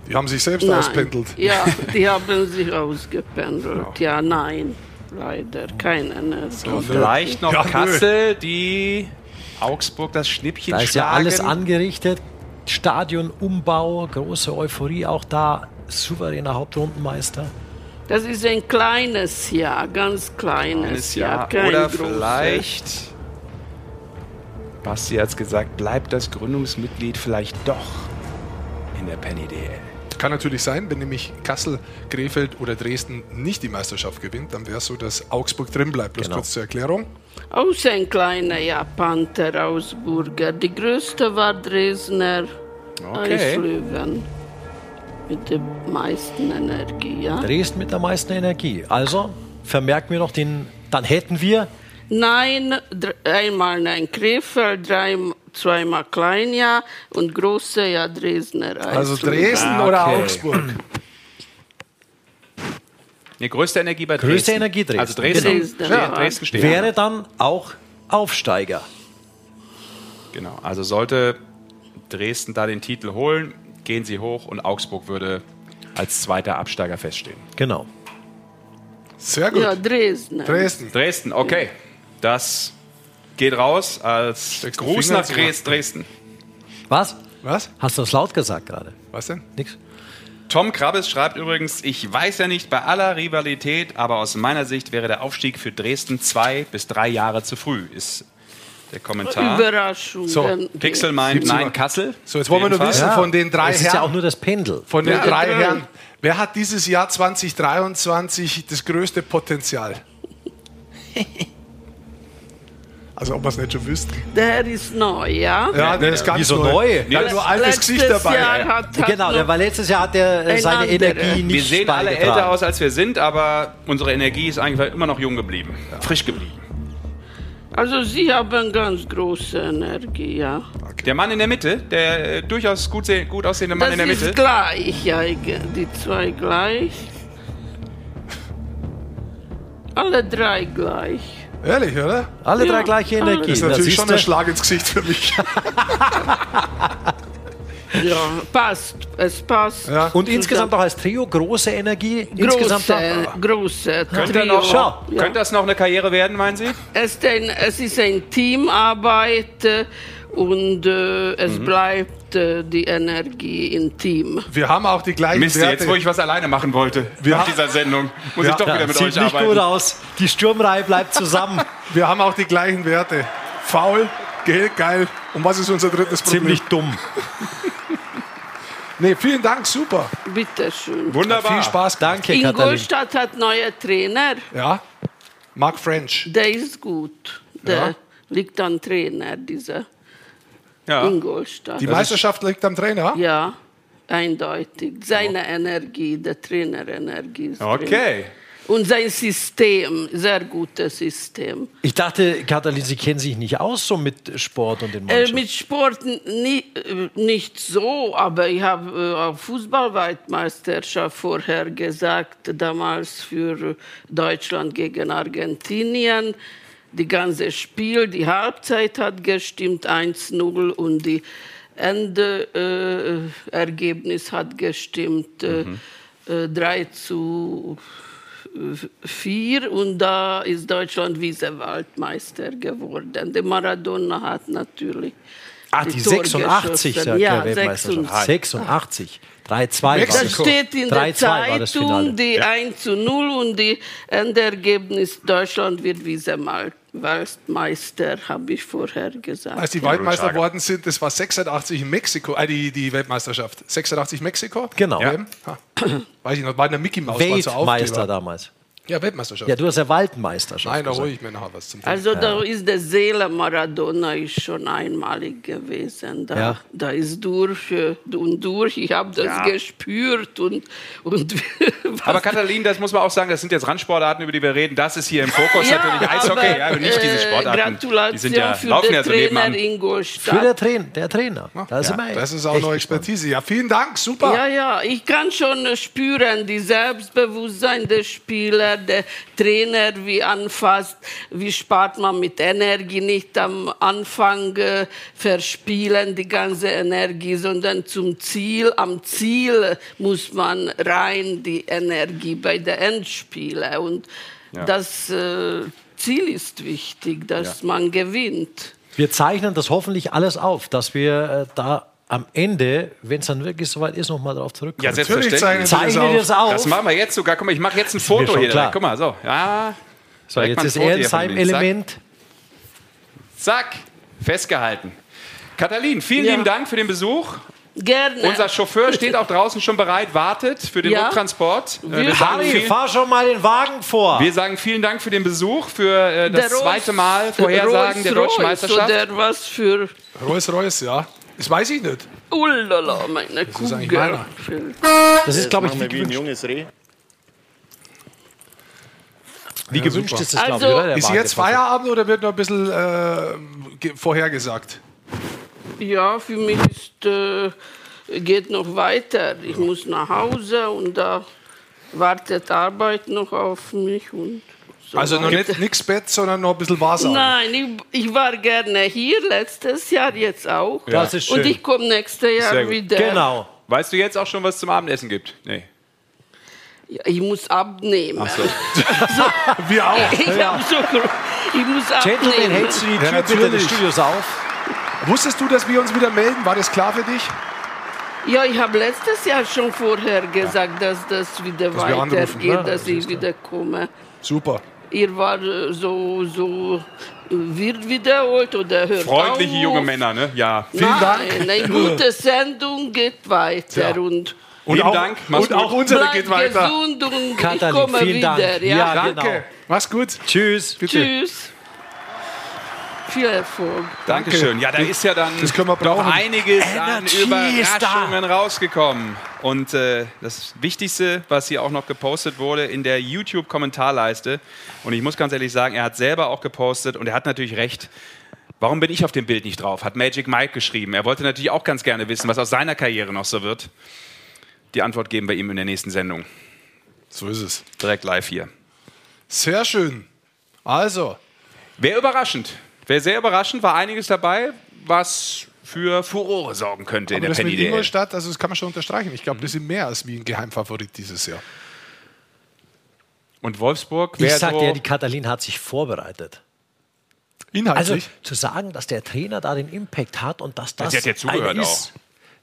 Die haben sich selbst Nein. auspendelt. Ja, [LAUGHS] die haben sich ausgependelt. Ja, nein, leider, keine Energie. Vielleicht noch Ja. Kassel, die Augsburg das Schnippchen Da ist ja schlagen. alles angerichtet. Stadionumbau, große Euphorie auch da. Souveräner Hauptrundenmeister. Das ist ein kleines Jahr, ganz kleines, Kleines Jahr, Jahr. Oder großes. vielleicht, Basti hat es gesagt, bleibt das Gründungsmitglied vielleicht doch in der Penny DL. Kann natürlich sein, wenn nämlich Kassel, Krefeld oder Dresden nicht die Meisterschaft gewinnt, dann wäre es so, dass Augsburg drin bleibt. Bloß Genau. kurz zur Erklärung. Auch ein kleiner ja, Panther Augsburger. Die größte war Dresdner Okay. Mit der meisten Energie, ja. Dresden mit der meisten Energie. Also vermerken wir noch den, dann hätten wir Nein, einmal nein Krefeld, zweimal Kleinjahr und große ja Dresdner Also. Dresden Ah, oder okay. Augsburg? Die größte Energie bei Dresden. Größte Energie Dresden. Also Dresden, Dresden, steht, ja. Dresden steht. wäre dann auch Aufsteiger. Genau. Also sollte Dresden da den Titel holen, gehen sie hoch und Augsburg würde als zweiter Absteiger feststehen. Genau. Sehr gut. Ja, Dresden. Dresden. Dresden, okay. Das geht raus als Steckst Gruß nach Dres- Dresden. Was? Was? Hast du das laut gesagt gerade? Was denn? Nix? Tom Krabbes schreibt übrigens, ich weiß ja nicht bei aller Rivalität, aber aus meiner Sicht wäre der Aufstieg für Dresden zwei bis drei Jahre zu früh, ist der Kommentar. Überraschung. So, Pixel meint, 17 nein. Kassel. So, jetzt wollen wir nur wissen Fall. von den drei Es ist ja auch Herren. nur das Pendel. Von den Ja, drei drei. Herren. Wer hat dieses Jahr 2023 das größte Potenzial? [LAUGHS] Also, ob wir es nicht schon wüssten. Der ist neu, ja? Ja, der ist ganz Wieso neu. neu? Der hat nur altes Gesicht dabei. Jahr hat, hat Genau, war letztes Jahr hat er äh, Ein seine. Energie nicht Wir sehen alle älter aus, als wir sind, aber unsere Energie ist eigentlich immer noch jung geblieben, frisch geblieben. Also Sie haben ganz große Energie, ja. Der Mann in der Mitte, der äh, durchaus gut, seh- gut aussehende Mann das in der Mitte. ist gleich, ja, die zwei gleich. Alle drei gleich. Ehrlich, oder? Alle Ja, drei gleiche. Energie. Das ist natürlich siehst schon ein Schlag ins Gesicht für mich. [LAUGHS] Ja, passt. Es passt. Ja. Und insgesamt auch als Trio große Energie. große, Insgesamt auch, große Könnte, Trio. noch, Schau. Ja. könnte das noch eine Karriere werden, meinen Sie? Es, ist ein, es ist ein Teamarbeit äh, und äh, es Mhm. bleibt äh, die Energie im Team. Wir haben auch die gleichen Mist, Werte. jetzt wo ich was alleine machen wollte Wir nach dieser Sendung, muss Ja. ich doch ja, wieder mit sieht euch nicht arbeiten. gut aus. Die Sturmreihe bleibt zusammen. [LAUGHS] Wir haben auch die gleichen Werte. Faul, Gel, geil. Und was ist unser drittes Problem? Ziemlich dumm. [LAUGHS] Nee, vielen Dank, super. Bitte schön. Wunderbar. Viel Spaß. Danke, Katalin. Ingolstadt hat neue Trainer. Ja. Mark French. Der ist gut. Der Ja. liegt an Trainer, dieser Ja. Ingolstadt. Die Meisterschaft liegt am Trainer. ja, eindeutig. Seine Energie, der Trainerenergie. ist drin. Okay. Und sein System, sehr gutes System. Ich dachte, Katalin, Sie kennen sich nicht aus so mit Sport und den Äh, Mannschaften. mit Sport ni, äh, nicht so, aber ich habe äh, auf Fußballweltmeisterschaft vorher gesagt, damals für Deutschland gegen Argentinien. Die ganze Spiel, die Halbzeit hat gestimmt, 1-0 und die Endergebnis hat gestimmt. äh, Mhm. äh, 3 zu 4 und da ist Deutschland Vize-Weltmeister geworden. Der Maradona hat natürlich Ah, die Tor 86 geschossen. der ja, Weltmeisterschaft. 86. 86. 3-2 Das steht in der 3-2 war das Zeitung, die 1 zu 0 und die Endergebnis Deutschland wird Vize-Weltmeister, habe ich vorher gesagt. Als die Ja. Weltmeister geworden sind, das war 86 in Mexiko, äh, die, die Weltmeisterschaft. 86 Mexiko? Genau. Ja. Ha. Weiß ich noch, war in der Mickey Mouse. war so Weltmeister damals. Ja, Weltmeisterschaft. Ja, du hast ja Waldmeisterschaft Nein, da hole ich mir nachher was zum Trinken. Also da ist der Seele Maradona ist schon einmalig gewesen. Da, Ja. da ist durch äh, und durch. Ich habe das Ja. gespürt und, und [LAUGHS] Aber Katalin, das muss man auch sagen, das sind jetzt Randsportarten, über die wir reden. Das ist hier im Fokus Ja, natürlich Eishockey, aber, ja, und nicht diese äh, Sportarten. Gratulation die sind ja, für laufen den ja so Trainer nebenan. Ingolstadt. Für der, Train der Trainer. Da wir Das ist auch gespannt. Expertise. Ja, vielen Dank, super. Ja, ja, ich kann schon spüren, die Selbstbewusstsein der Spieler, der Trainer, wie anfasst, wie spart man mit Energie, nicht am Anfang äh, verspielen die ganze Energie, sondern zum Ziel. Am Ziel muss man rein die Energie bei der Endspiele und Ja. das äh, Ziel ist wichtig, dass man gewinnt. Wir zeichnen das hoffentlich alles auf, dass wir äh, da am Ende, wenn es dann wirklich soweit ist, nochmal darauf zurückkommen. Ja, selbstverständlich. Zeichnen wir das auf. Das machen wir jetzt sogar. Guck mal, ich mache jetzt ein mir Foto hier. klar. Guck mal, so. Ja. so, jetzt ist er in seinem. Zack. Element. Zack, festgehalten. Katalin, vielen Ja. lieben Dank für den Besuch. Gerne. Unser Chauffeur steht auch draußen schon bereit, wartet für den Ja. Rücktransport. Äh, Wir- Wir sagen, Harry, vielen, fahr schon mal den Wagen vor. wir sagen vielen Dank für den Besuch, für äh, das Der zweite Rolls- Mal Vorhersagen der deutschen Meisterschaft. Oder was für Rolls Royce, ja. Das weiß ich nicht. Ullala, meine ist Kugel. meiner. das ist, glaube ich, wie wie ein junges Reh. wie gewünscht super. ist das, glaube ich, Also- oder? der Ist jetzt. Feierabend oder wird noch ein bisschen äh, ge- vorhergesagt? Ja, für mich ist, äh, geht noch weiter. Ich muss nach Hause und da wartet Arbeit noch auf mich. Und so Also noch nicht nichts Bett, sondern noch ein bisschen Wahrsagen. Nein, ich, ich war gerne hier, letztes Jahr jetzt auch. Das ist Und schön. ich komme nächstes Jahr wieder. Genau. Weißt du jetzt auch schon, was es zum Abendessen gibt? Nee. Ja, ich muss abnehmen. Ach so. [LAUGHS] [LAUGHS] Wir auch. Ich, hab so, ich muss Gentleman, abnehmen. hältst du die Ja, Tür bitte des. Studios auf? Wusstest du, dass wir uns wieder melden? War das klar für dich? Ja, ich habe letztes Jahr schon vorher gesagt, dass das wieder Dass weitergeht, dass ich wieder komme. Super. Ihr war äh, so, so, äh, wird wiederholt oder hört Freundliche auf. junge Männer, ne? Ja. Vielen Nein, Dank. eine [LAUGHS] gute Sendung geht weiter Ja. und Und auch, Dank, mach's und auch unsere geht weiter. gesund und ich Katalin, komme vielen wieder. Dank. Ja? Ja, Danke. genau. Mach's gut. Tschüss. Bitte. Tschüss. Viel Erfolg. Dankeschön. Ja, da ist ja dann Das können wir noch einiges an Energy da. Überraschungen rausgekommen. Und äh, das Wichtigste, was hier auch noch gepostet wurde, in der YouTube-Kommentarleiste. Und ich muss ganz ehrlich sagen, er hat selber auch gepostet und er hat natürlich recht. Warum bin ich auf dem Bild nicht drauf? Hat Magic Mike geschrieben. Er wollte natürlich auch ganz gerne wissen, was aus seiner Karriere noch so wird. Die Antwort geben wir ihm in der nächsten Sendung. So ist es. Direkt live hier. Sehr schön. Also, Wäre überraschend. Wäre sehr überraschend, war einiges dabei, was für Furore sorgen könnte in aber der das mit Penny DL. Ingolstadt, also das kann man schon unterstreichen. Ich glaube, das sind mehr als wie ein Geheimfavorit dieses Jahr. Und Wolfsburg Ich wäre sag so, dir, die Katalin hat sich vorbereitet. Also Inhaltlich. zu sagen, dass der Trainer da den Impact hat und dass das Sie hat ja zugehört ist.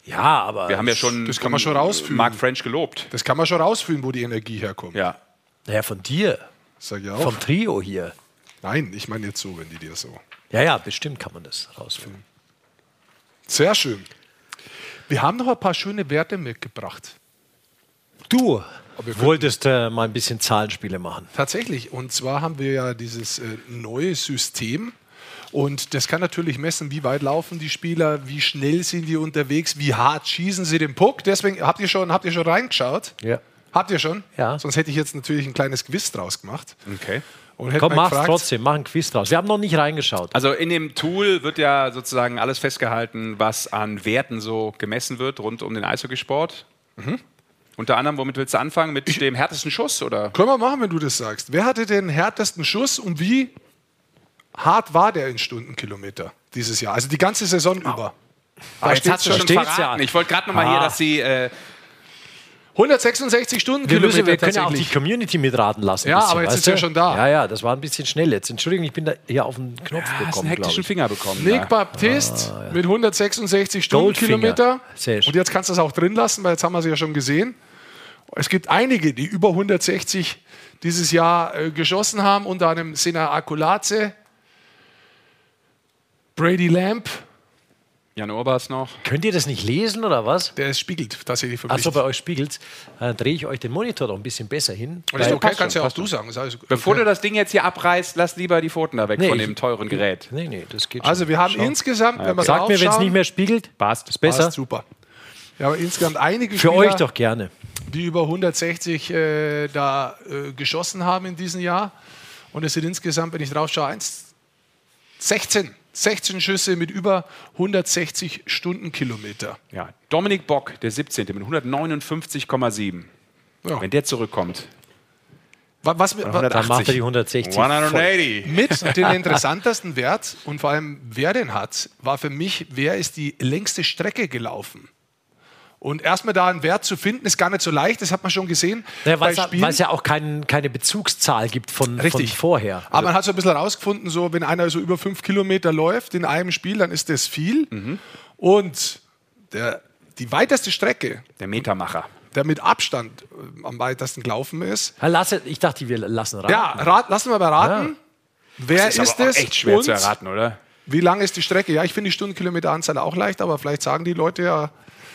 Ja, aber wir haben ja schon Das kann man schon rausfühlen. Mark French gelobt. das kann man schon rausfühlen, wo die Energie herkommt. Ja. naja, von dir, Sag ich auch. vom Trio hier. Nein, ich meine jetzt so, wenn die dir so. Ja, ja, bestimmt kann man das rausfinden. Sehr schön. Wir haben noch ein paar schöne Werte mitgebracht. Du wolltest äh, mal ein bisschen Zahlenspiele machen. Tatsächlich. Und zwar haben wir ja dieses äh, neue System. Und das kann natürlich messen, wie weit laufen die Spieler, wie schnell sind die unterwegs, wie hart schießen sie den Puck. Deswegen habt ihr schon, habt ihr schon reingeschaut? Ja. Habt ihr schon? Ja. Sonst hätte ich jetzt natürlich ein kleines Quiz draus gemacht. Okay. Komm, mach's gefragt, trotzdem, mach ein Quiz draus. Wir haben noch nicht reingeschaut. Also in dem Tool wird ja sozusagen alles festgehalten, was an Werten so gemessen wird rund um den Eishockeysport. Mhm. Unter anderem, womit willst du anfangen? Mit dem härtesten Schuss? Oder? Können wir machen, wenn du das sagst. Wer hatte den härtesten Schuss und wie hart war der in Stundenkilometer dieses Jahr? Also die ganze Saison über. Aber jetzt hast du schon verraten. ja. Ich wollte gerade noch mal Ah. hier, dass sie... Äh, 166 Wir, Stundenkilometer müssen, wir können ja auch die. Community mitraten lassen. Ja, bisschen, aber jetzt ist ja schon da. Ja, ja, das war ein bisschen schnell jetzt. Entschuldigung, ich bin da hier auf den Knopf hast einen gekommen, glaube hektischen ich. Finger bekommen. Nick da. Baptiste mit 166 Goldfinger. Stundenkilometer. Sehr schön. Und jetzt kannst du es auch drin lassen, weil jetzt haben wir sie ja schon gesehen. Es gibt einige, die über 160 dieses Jahr äh, geschossen haben, unter anderem Sena Akulaze, Brady Lamb, Jan Oberst noch. Könnt ihr das nicht lesen oder was? der ist spiegelt tatsächlich mich. Achso, bei euch spiegelt Dann drehe ich euch den Monitor doch ein bisschen besser hin. Und ist okay, passt kannst schon, ja auch du schon. sagen. Bevor okay. du das Ding jetzt hier abreißt, lass lieber die Pfoten da weg Nee, von dem teuren Gerät. Nee, nee, das geht Also schon. wir haben Schau. insgesamt, wenn wir Sagt mir, wenn es nicht mehr spiegelt, Passt. ist besser. Passt, super. Ja, aber insgesamt einige Für Spieler, euch doch gerne. die über 160 äh, da äh, geschossen haben in diesem Jahr. Und es sind insgesamt, wenn ich drauf schaue, 1, 16. 16 Schüsse mit über 160 Stundenkilometer. Ja, Dominik Bock, der 17. mit 159,7. Ja. Wenn der zurückkommt. Wa- Was, wa- Dann macht er die 160. 180. mit [LAUGHS] den interessantesten Wert und vor allem wer den hat, war für mich, wer ist die längste Strecke gelaufen. Und erstmal da einen Wert zu finden, ist gar nicht so leicht, das hat man schon gesehen. Ja, weil bei es- Spielen. weil es ja auch kein, keine Bezugszahl gibt von, von Richtig. vorher. Aber man hat so ein bisschen herausgefunden, so, wenn einer so über fünf Kilometer läuft in einem Spiel, dann ist das viel. Mhm. Und der, die weiteste Strecke, Der Metermacher. der mit Abstand äh, am weitesten gelaufen ist, Ja, lasse, ich dachte, wir lassen raten. ja, rat, lassen wir mal raten. Wer Das ist, es? echt schwer und zu erraten, oder? Wie lang ist die Strecke? Ja, ich finde die Stundenkilometeranzahl auch leicht, aber vielleicht sagen die Leute ja,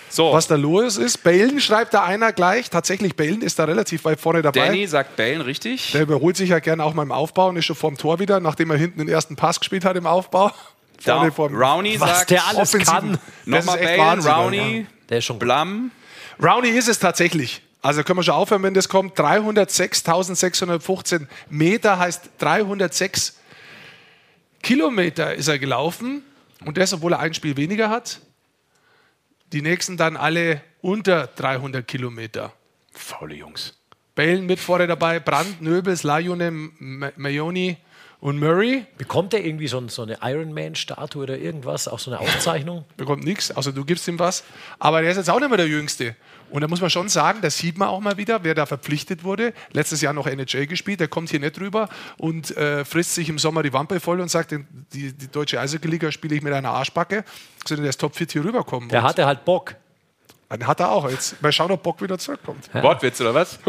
So, was da los ist. Balen schreibt da einer gleich. Tatsächlich, Balen ist da relativ weit vorne dabei. Danny sagt Bellen richtig. Der überholt sich ja gerne auch mal im Aufbau und ist schon vorm Tor wieder, nachdem er hinten den ersten Pass gespielt hat im Aufbau. [LAUGHS] Vorne Da, vorm- Rowney Was sagt der alles Offensiven. kann. Nochmal Bellen, Rowney, Der ist schon Blum. Rowney ist es tatsächlich. Also können wir schon aufhören, wenn das kommt. 306.615 Meter heißt 306 Kilometer ist er gelaufen. Und das, obwohl er ein Spiel weniger hat. Die nächsten dann alle unter 300 Kilometer. Faule Jungs. Balen mit vorne dabei, Brandt, Nöbels, Lajunen, Ma- Mayoni und Murray. Bekommt er irgendwie so, so eine Ironman-Statue oder irgendwas? Auch so eine Auszeichnung? bekommt nichts, außer du gibst ihm was. Aber der ist jetzt auch nicht mehr der Jüngste. Und da muss man schon sagen, das sieht man auch mal wieder, wer da verpflichtet wurde. Letztes Jahr noch NHL gespielt, der kommt hier nicht rüber und äh, frisst sich im Sommer die Wampe voll und sagt, die, die deutsche Eishockey-Liga spiele ich mit einer Arschbacke. Sondern der ist topfit hier rüberkommen. Der hatte halt Bock. Dann hat er auch. Jetzt mal schauen, ob Bock wieder zurückkommt. Wortwitz oder was? [LAUGHS]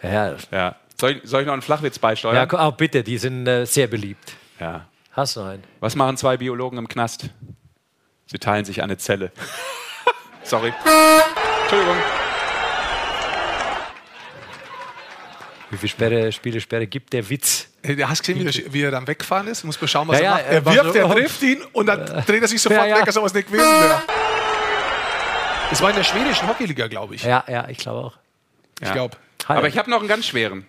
Ja, Ja. Soll ich, soll ich noch einen Flachwitz beisteuern? ja ko- oh, bitte, die sind äh, sehr beliebt. ja. Hast du einen? Was machen zwei Biologen im Knast? Sie teilen sich eine Zelle. [LAUGHS] Sorry. Entschuldigung. Wie viele Sperre, Spielesperre gibt der Witz? Hey, Du hast gesehen, wie er, wie er dann weggefahren ist? Muss man schauen, was Ja, er ja, macht. er Er wirft, er trifft ihn und dann dreht er sich sofort [LAUGHS] Ja, ja. weg, als ob es nicht gewesen wäre. Das war in der schwedischen Hockeyliga, glaube ich. Ja, ja, ich glaube auch. Ich glaube. Aber ich habe noch einen ganz schweren.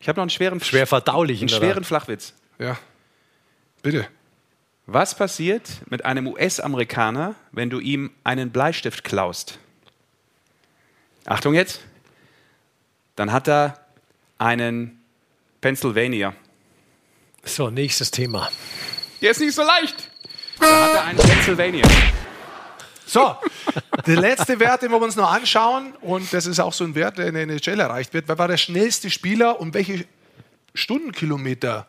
Ich habe noch einen schweren, Schwer verdaulichen, einen oder? schweren Flachwitz. Ja. Bitte. Was passiert mit einem US-Amerikaner, wenn du ihm einen Bleistift klaust? Achtung jetzt. Dann hat er einen Pennsylvania. So, nächstes Thema. Der ist nicht so leicht. Da hat er einen Pennsylvania. So, der letzte Wert, den wir uns noch anschauen, und das ist auch so ein Wert, der in der NHL erreicht wird. Wer war der schnellste Spieler und welche Stundenkilometer?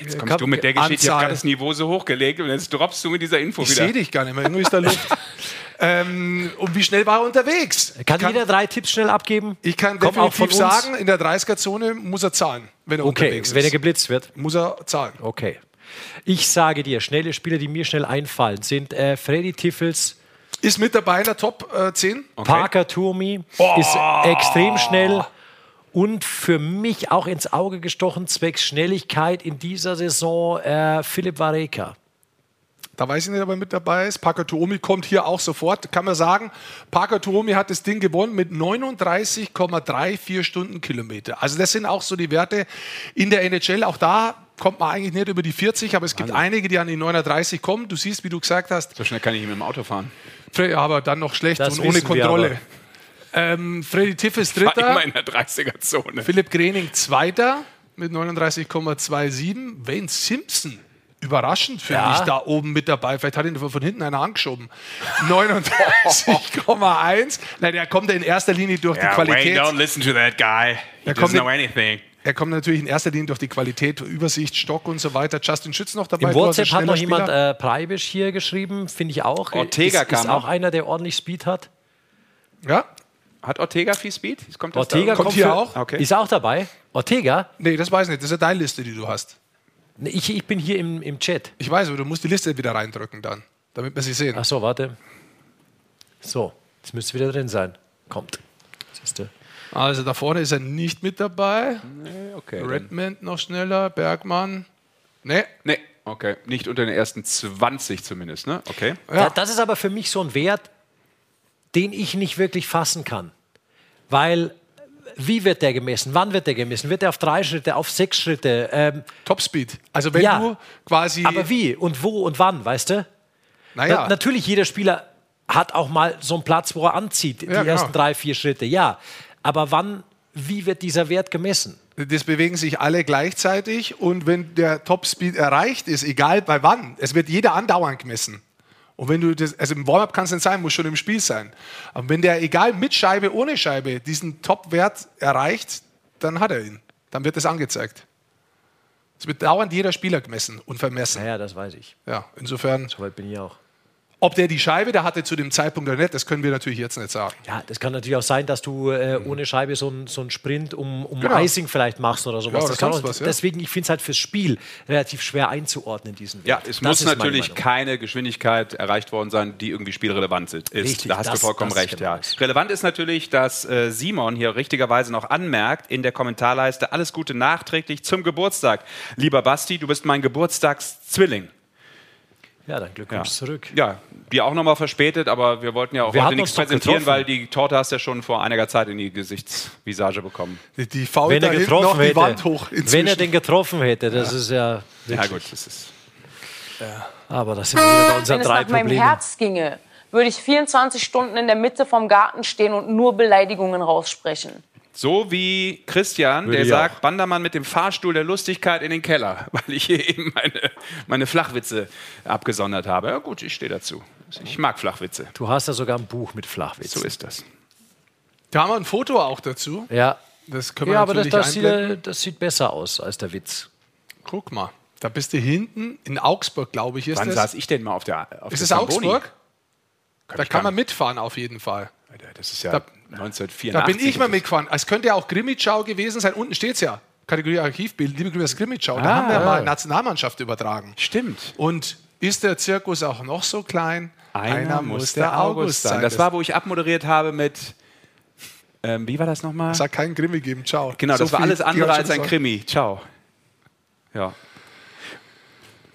Jetzt kommst du mit der Geschichte. Ich habe Anzahl. gerade das Niveau so hochgelegt und jetzt droppst du mit dieser Info Ich wieder. sehe dich gar nicht mehr, irgendwie ist da Luft. [LAUGHS] ähm, und wie schnell war er unterwegs? Kann, jeder drei Tipps schnell abgeben? Ich kann Kommt auch von definitiv sagen, in der 30er-Zone muss er zahlen, wenn er Okay, unterwegs ist. wenn er geblitzt wird. muss er zahlen. Okay. Ich sage dir, schnelle Spieler, die mir schnell einfallen, sind äh, Freddy Tiffels, Ist mit dabei in der Top äh, 10. Parker Turmi, ist extrem schnell und für mich auch ins Auge gestochen, zwecks Schnelligkeit in dieser Saison, äh, Philipp Vareka. Da weiß ich nicht, ob er mit dabei ist. Parker Tuomi kommt hier auch sofort. Kann man sagen, Parker Tuomi hat das Ding gewonnen mit 39,34 Stundenkilometer. Also das sind auch so die Werte in der NHL. Auch da kommt man eigentlich nicht über die 40, aber es gibt einige, die an die 39 kommen. Du siehst, wie du gesagt hast, So schnell kann ich nicht mit dem Auto fahren. Aber dann noch schlecht Das und ohne Kontrolle. Ähm, Freddy Tiffes War Dritter, immer in der 30er-Zone. Philipp Grening Zweiter mit 39,27. Wayne Simpson überraschend, finde Ja. ich, da oben mit dabei. Vielleicht hat ihn von hinten einer angeschoben. 39,1. Nein, der kommt in erster Linie durch die Qualität. Wayne, don't listen to that guy. He doesn't kommt know anything. Er kommt natürlich in erster Linie durch die Qualität, Übersicht, Stock und so weiter. Justin Schütz noch dabei. Im du WhatsApp hat noch jemand äh, Preibisch hier geschrieben, finde ich auch. Ortega ist, kam ist auch einer, der ordentlich Speed hat. ja? Hat Ortega viel Speed? Kommt das Ortega da? Kommt kommt hier für, auch? Okay. Ist auch dabei. Ortega? Nee, das weiß ich nicht. Das ist ja deine Liste, die du hast. Nee, Ich, ich bin hier im, im Chat. Ich weiß, aber du musst die Liste wieder reindrücken dann, damit wir sie sehen. Ach so, warte. So, jetzt müsste wieder drin sein. Kommt. Siehste. Also da vorne ist er nicht mit dabei. Okay, dann- Redmond noch schneller, Bergmann. Nee, Nee, okay. Nicht unter den ersten 20 zumindest, ne? Okay. Da, das ist aber für mich so ein Wert, den ich nicht wirklich fassen kann. Weil, wie wird der gemessen? Wann wird der gemessen? Wird er auf drei Schritte, auf sechs Schritte? Ähm, Topspeed. Also wenn Ja. du quasi. aber wie und wo und wann, weißt du? naja, Na, natürlich, jeder Spieler hat auch mal so einen Platz, wo er anzieht, die Ja, genau. ersten drei, vier Schritte, ja. Aber wann, wie wird dieser Wert gemessen? das bewegen sich alle gleichzeitig und wenn der Topspeed erreicht ist, egal bei wann, es wird jeder andauernd gemessen. Und wenn du das, also im Warm-up kann es nicht sein, muss schon im Spiel sein. Aber wenn der, egal mit Scheibe, ohne Scheibe, diesen Top-Wert erreicht, dann hat er ihn. Dann wird das angezeigt. Es wird dauernd jeder Spieler gemessen und vermessen. Naja, das weiß ich. Ja, insofern, Soweit bin ich auch. Ob der die Scheibe da hatte zu dem Zeitpunkt oder nicht, das können wir natürlich jetzt nicht sagen. Ja, das kann natürlich auch sein, dass du äh, ohne Scheibe so einen so Sprint um, um Genau. Icing vielleicht machst oder sowas. Ja, das kann auch, was, ja. Deswegen, ich finde es halt fürs Spiel relativ schwer einzuordnen, diesen Ja, Wert. es Das muss natürlich keine Geschwindigkeit erreicht worden sein, die irgendwie spielrelevant sind- ist. Richtig, da hast das- du vollkommen recht. genau Ja. Relevant ist natürlich, dass äh, Simon hier richtigerweise noch anmerkt in der Kommentarleiste, alles Gute nachträglich zum Geburtstag. Lieber Basti, du bist mein Geburtstagszwilling. Ja, dann Glückwunsch zurück. Ja, dir auch nochmal verspätet, aber wir wollten ja auch Wir heute nichts präsentieren, getroffen. weil die Torte hast du ja schon vor einiger Zeit in die Gesichtsvisage bekommen. Die, die fault Wenn da er getroffen noch die hätte, Wand hoch. wenn er inzwischen. den getroffen hätte, das ist ja. Ja wirklich- gut, das ist... Aber das sind wir wieder bei unseren Wenn es drei nach meinem Problemen. Herz ginge, würde ich 24 Stunden in der Mitte vom Garten stehen und nur Beleidigungen raussprechen. So wie Christian, Würde der sagt, Bandermann mit dem Fahrstuhl der Lustigkeit in den Keller, [LAUGHS] weil ich hier eben meine, meine Flachwitze abgesondert habe. Ja gut, ich stehe dazu. Ich mag Flachwitze. Du hast ja sogar ein Buch mit Flachwitz. So ist das. Da haben wir ein Foto auch dazu. Ja, Das können wir ja aber das, natürlich das, sieht, äh, das sieht besser aus als der Witz. Guck mal, da bist du hinten in Augsburg, glaube ich, ist Wann das. saß ich denn mal auf der auf ist es? Augsburg? Da ich kann man mitfahren auf jeden Fall. Das ist ja Da- 1984. Da bin ich mal mitgefahren. Es könnte ja auch Grimmitschau gewesen sein. Unten steht es ja. Kategorie Archivbild. Liebe Grüße Grimmitschau. Da Ah, haben wir ja. mal Nationalmannschaft übertragen. Stimmt. Und ist der Zirkus auch noch so klein? Einer, muss der August sein. Das war, wo ich abmoderiert habe mit. Ähm, wie war das nochmal? Es hat keinen Grimmi gegeben. Ciao. Genau, das So war viel- alles andere als ein gesagt. Krimi. Ciao. Ja.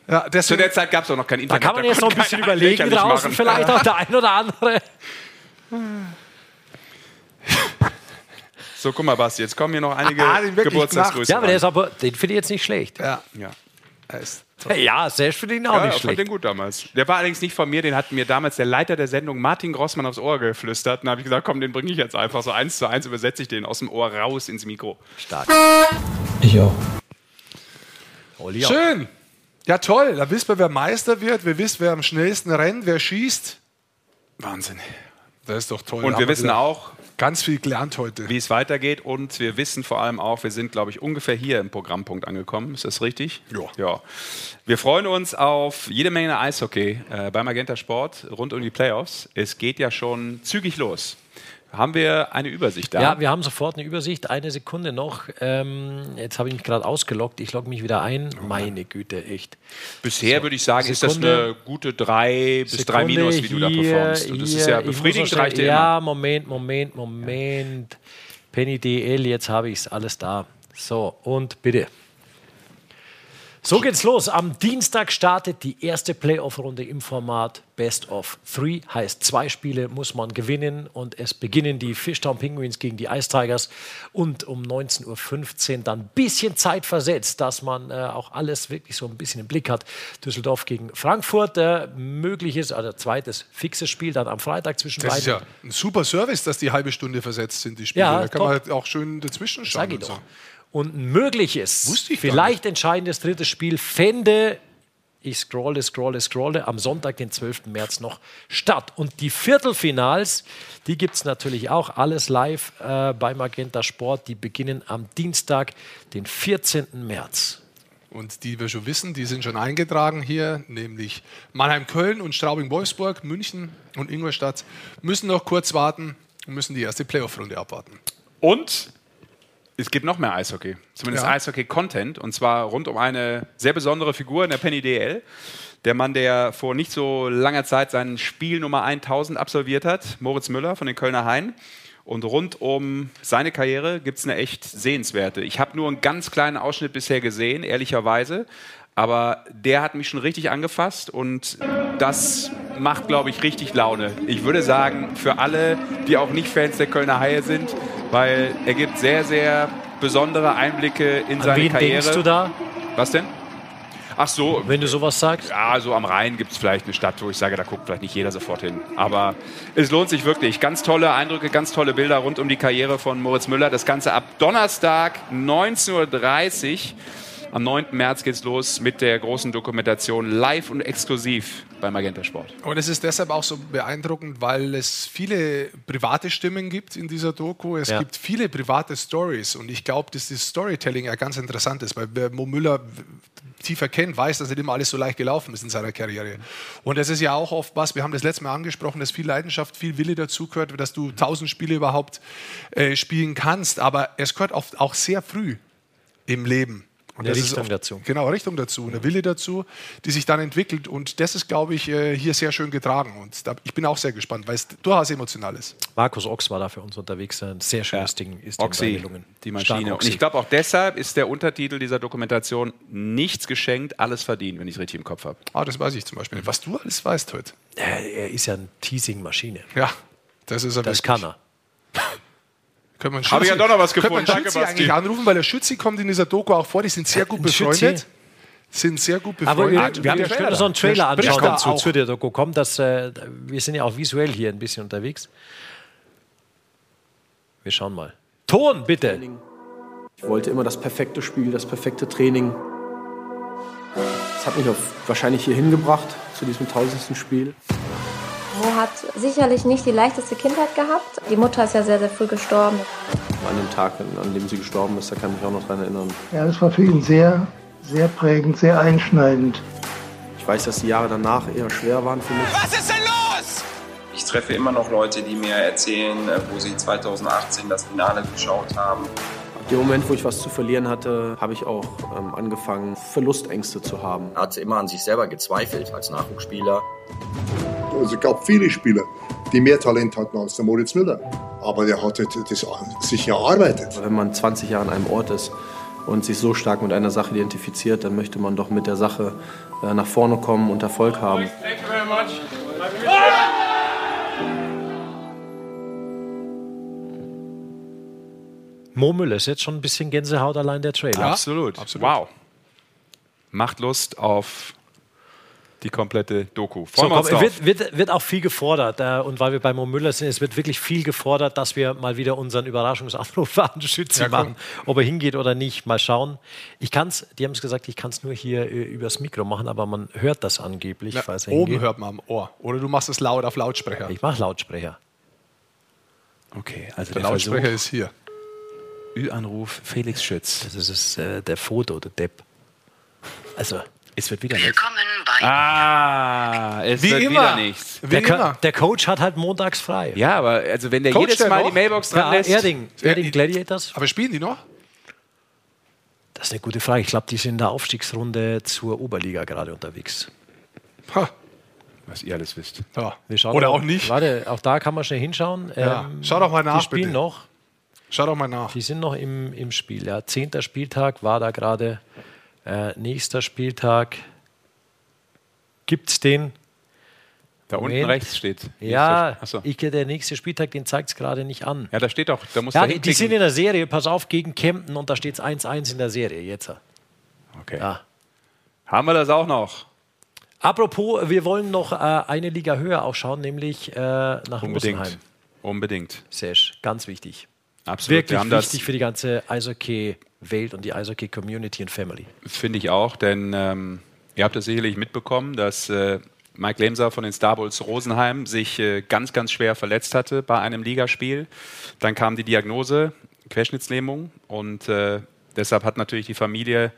Ja, Zu deswegen, der Zeit gab es auch noch kein Da Internet. kann man jetzt noch ein bisschen überlegen draußen, machen. vielleicht [LAUGHS] auch der ein oder andere. [LAUGHS] So, guck mal, Basti, jetzt kommen hier noch einige Ah, den wirklich Geburtstagsgrüße. Ja, aber der ist aber, den finde ich jetzt nicht schlecht. ja, ja. er ist Ja, selbst finde ich ihn auch Ja, nicht ich fand schlecht. den gut damals. Der war allerdings nicht von mir, den hat mir damals der Leiter der Sendung Martin Grossmann aufs Ohr geflüstert. Und da habe ich gesagt, komm, den bringe ich jetzt einfach. So eins zu eins übersetze ich den aus dem Ohr raus ins Mikro. Stark. Ich auch. Oli auch. Schön. Ja, toll. Da wissen wir, wer Meister wird. Wir wissen, wer am schnellsten rennt, wer schießt. Wahnsinn. Das ist doch toll. Und wir wissen wieder auch, Ganz viel gelernt heute. wie es weitergeht. Und wir wissen vor allem auch, wir sind, glaube ich, ungefähr hier im Programmpunkt angekommen. Ist das richtig? Ja. ja. Wir freuen uns auf jede Menge Eishockey äh, beim Magenta Sport rund um die Playoffs. Es geht ja schon zügig los. Haben wir eine Übersicht da? Ja, wir haben sofort eine Übersicht. Eine Sekunde noch. Ähm, jetzt habe ich mich gerade ausgeloggt. Ich logge mich wieder ein. Meine Güte, echt. Bisher würde ich sagen, ist das Sekunde. eine gute 3 bis 3 Sekunde, minus, wie du da hier, performst. Und das ist hier. ja Ich muss befriedigend, reicht dir Ja, immer. Moment, Moment, Moment. Penny DL, jetzt habe ich es alles da. So, und bitte. So geht's los. Am Dienstag startet die erste Playoff-Runde im Format Best of Three. Heißt, zwei Spiele muss man gewinnen und es beginnen die Fishtown Penguins gegen die Ice Tigers und um 19.15 Uhr dann ein bisschen Zeit versetzt, dass man äh, auch alles wirklich so ein bisschen im Blick hat. Düsseldorf gegen Frankfurt, äh, mögliches, also zweites fixes Spiel dann am Freitag zwischen Das ist beiden. ja ein super Service, dass die halbe Stunde versetzt sind, die Spiele. Ja, da kann top. man halt auch schön dazwischen schauen. Sag ich und so. Und ein mögliches, Wusste ich gar vielleicht entscheidendes drittes Spiel fände Ich scrolle, scrolle, scrolle. Am Sonntag, den 12. März noch statt. Und die Viertelfinals, die gibt es natürlich auch. Alles live äh, bei Magenta Sport. Die beginnen am Dienstag, den 14. März. Und die wir schon wissen, die sind schon eingetragen hier, nämlich Mannheim-Köln und Straubing-Wolfsburg, München und Ingolstadt müssen noch kurz warten und müssen die erste Playoff-Runde abwarten. Und es gibt noch mehr Eishockey, zumindest Ja. Eishockey-Content, und zwar rund um eine sehr besondere Figur in der Penny DL. Der Mann, der vor nicht so langer Zeit sein Spiel Nummer 1000 absolviert hat, Moritz Müller von den Kölner Hain. Und rund um seine Karriere gibt es eine echt sehenswerte. Ich habe nur einen ganz kleinen Ausschnitt bisher gesehen, ehrlicherweise. Aber der hat mich schon richtig angefasst und das macht, glaube ich, richtig Laune. Ich würde sagen, für alle, die auch nicht Fans der Kölner Haie sind, weil er gibt sehr, sehr besondere Einblicke in An seine wen Karriere. denkst du da? Was denn? Ach so. Wenn du sowas sagst? Ja, so am Rhein gibt es vielleicht eine Stadt, wo ich sage, da guckt vielleicht nicht jeder sofort hin. Aber es lohnt sich wirklich. Ganz tolle Eindrücke, ganz tolle Bilder rund um die Karriere von Moritz Müller. Das Ganze ab Donnerstag 19.30 Uhr. Am 9. März geht's los mit der großen Dokumentation live und exklusiv bei Magenta Sport. Und es ist deshalb auch so beeindruckend, weil es viele private Stimmen gibt in dieser Doku. Es Ja. gibt viele private Stories. Und ich glaube, dass das Storytelling ja ganz interessant ist, weil wer Mo Müller tiefer kennt, weiß, dass nicht immer alles so leicht gelaufen ist in seiner Karriere. Und das ist ja auch oft was, wir haben das letzte Mal angesprochen, dass viel Leidenschaft, viel Wille dazu gehört, dass du tausend Spiele überhaupt äh, spielen kannst. Aber es gehört oft auch sehr früh im Leben. Und Eine das ist Richtung oft- dazu. Genau, Richtung dazu, eine Wille dazu, die sich dann entwickelt. Und das ist, glaube ich, äh, hier sehr schön getragen. Und da, ich bin auch sehr gespannt, weil es durchaus emotional ist. Markus Ochs war da für uns unterwegs. Ein sehr schönes Ding ist Oxy, gelungen. die Maschine. Und ich glaube auch deshalb ist der Untertitel dieser Dokumentation nichts geschenkt, alles verdient, wenn ich es richtig im Kopf habe. Ah, das weiß ich zum Beispiel. nicht. Was du alles weißt heute. Er ist ja eine Teasing-Maschine. Ja, das ist er Das wirklich. kann er. [LAUGHS] Können wir Habe ich ja doch noch was können wir gefunden. einen Danke, Schützi Basti. eigentlich anrufen, weil der Schützi kommt in dieser Doku auch vor. Die sind sehr gut Ein Schützi? befreundet. Sind sehr gut Aber befreundet. wir, wir haben ja so einen Trailer Der anschauen dazu, auch. zu der Doku. Kommt, dass, äh, wir sind ja auch visuell hier ein bisschen unterwegs. Wir schauen mal. Ton, bitte. Ich wollte immer das perfekte Spiel, das perfekte Training. Das hat mich auf, wahrscheinlich hier hingebracht, zu diesem tausendsten Spiel. Mo hat sicherlich nicht die leichteste Kindheit gehabt. Die Mutter ist ja sehr, sehr früh gestorben. An dem Tag, an dem sie gestorben ist, da kann ich mich auch noch dran erinnern. Ja, das war für ihn sehr, sehr prägend, sehr einschneidend. Ich weiß, dass die Jahre danach eher schwer waren für mich. Was ist denn los? Ich treffe immer noch Leute, die mir erzählen, äh, wo sie 2018 das Finale geschaut haben. Ab dem Moment, wo ich was zu verlieren hatte, habe ich auch ähm, angefangen, Verlustängste zu haben. Er hat immer an sich selber gezweifelt als Nachwuchsspieler. Also es gab viele Spieler, die mehr Talent hatten als der Moritz Müller. Aber der hatte das sich erarbeitet. Wenn man 20 Jahre an einem Ort ist und sich so stark mit einer Sache identifiziert, dann möchte man doch mit der Sache äh, nach vorne kommen und Erfolg haben. Thank you very much. Mo Müller ist jetzt schon ein bisschen Gänsehaut allein der Trailer. absolut. Wow. Macht Lust auf die komplette Doku. So, wir komm, uns wird, wird, wird auch viel gefordert. Äh, und weil wir bei Mo Müller sind, es wird wirklich viel gefordert, dass wir mal wieder unseren Überraschungsanruf [LAUGHS] an Schütze Ja, machen. Ob er hingeht oder nicht, mal schauen. Ich kann's, die haben es gesagt, ich kann es nur hier äh, übers Mikro machen, aber man hört das angeblich. Na, falls er oben hingeht. hört man am Ohr. Oder du machst es laut auf Lautsprecher. Ich mache Lautsprecher. Okay, also Der der, Lautsprecher Versuch, ist hier. Ü-Anruf Felix Schütz. Das ist äh, der Foto, der Depp. Also, es wird wieder Willkommen Ah, es Wie wird immer. wieder nichts. der, Co- der Coach hat halt montags frei. Ja, aber also wenn der Coach jedes der Mal noch? die Mailbox dran Ja, lässt. Erding, Erding Gladiators. Aber spielen die noch? Das ist eine gute Frage. Ich glaube, die sind in der Aufstiegsrunde zur Oberliga gerade unterwegs. Ha. Was ihr alles wisst. Ja. Wir schauen Oder mal- auch nicht. Warte, auch da kann man schnell hinschauen. Ja. Ähm, Schau doch mal nach, Die spielen bitte. noch. Schau doch mal nach. Die sind noch im, im Spiel. Ja, zehnter Spieltag war da gerade. Äh, nächster Spieltag. Gibt es den? Da unten Moment. rechts steht. Ja, Achso. ich, der nächste Spieltag, den zeigt es gerade nicht an. Ja, da steht doch, da musst Ja, du die, sind in der Serie, pass auf, gegen Kempten und da steht es 1-1 in der Serie jetzt. Okay. Ja. Haben wir das auch noch? Apropos, wir wollen noch äh, eine Liga höher auch schauen, nämlich äh, nach Unbedingt. Rosenheim. Unbedingt. Sesh, ganz wichtig. Absolut. Wirklich wichtig für die ganze Eishockey-Welt und die Eishockey-Community und Family. Finde ich auch, denn ähm, Ihr habt es sicherlich mitbekommen, dass äh, Mike Lemser von den Star Bulls Rosenheim sich äh, ganz, ganz schwer verletzt hatte bei einem Ligaspiel. Dann kam die Diagnose Querschnittslähmung und äh, deshalb hat natürlich die Familie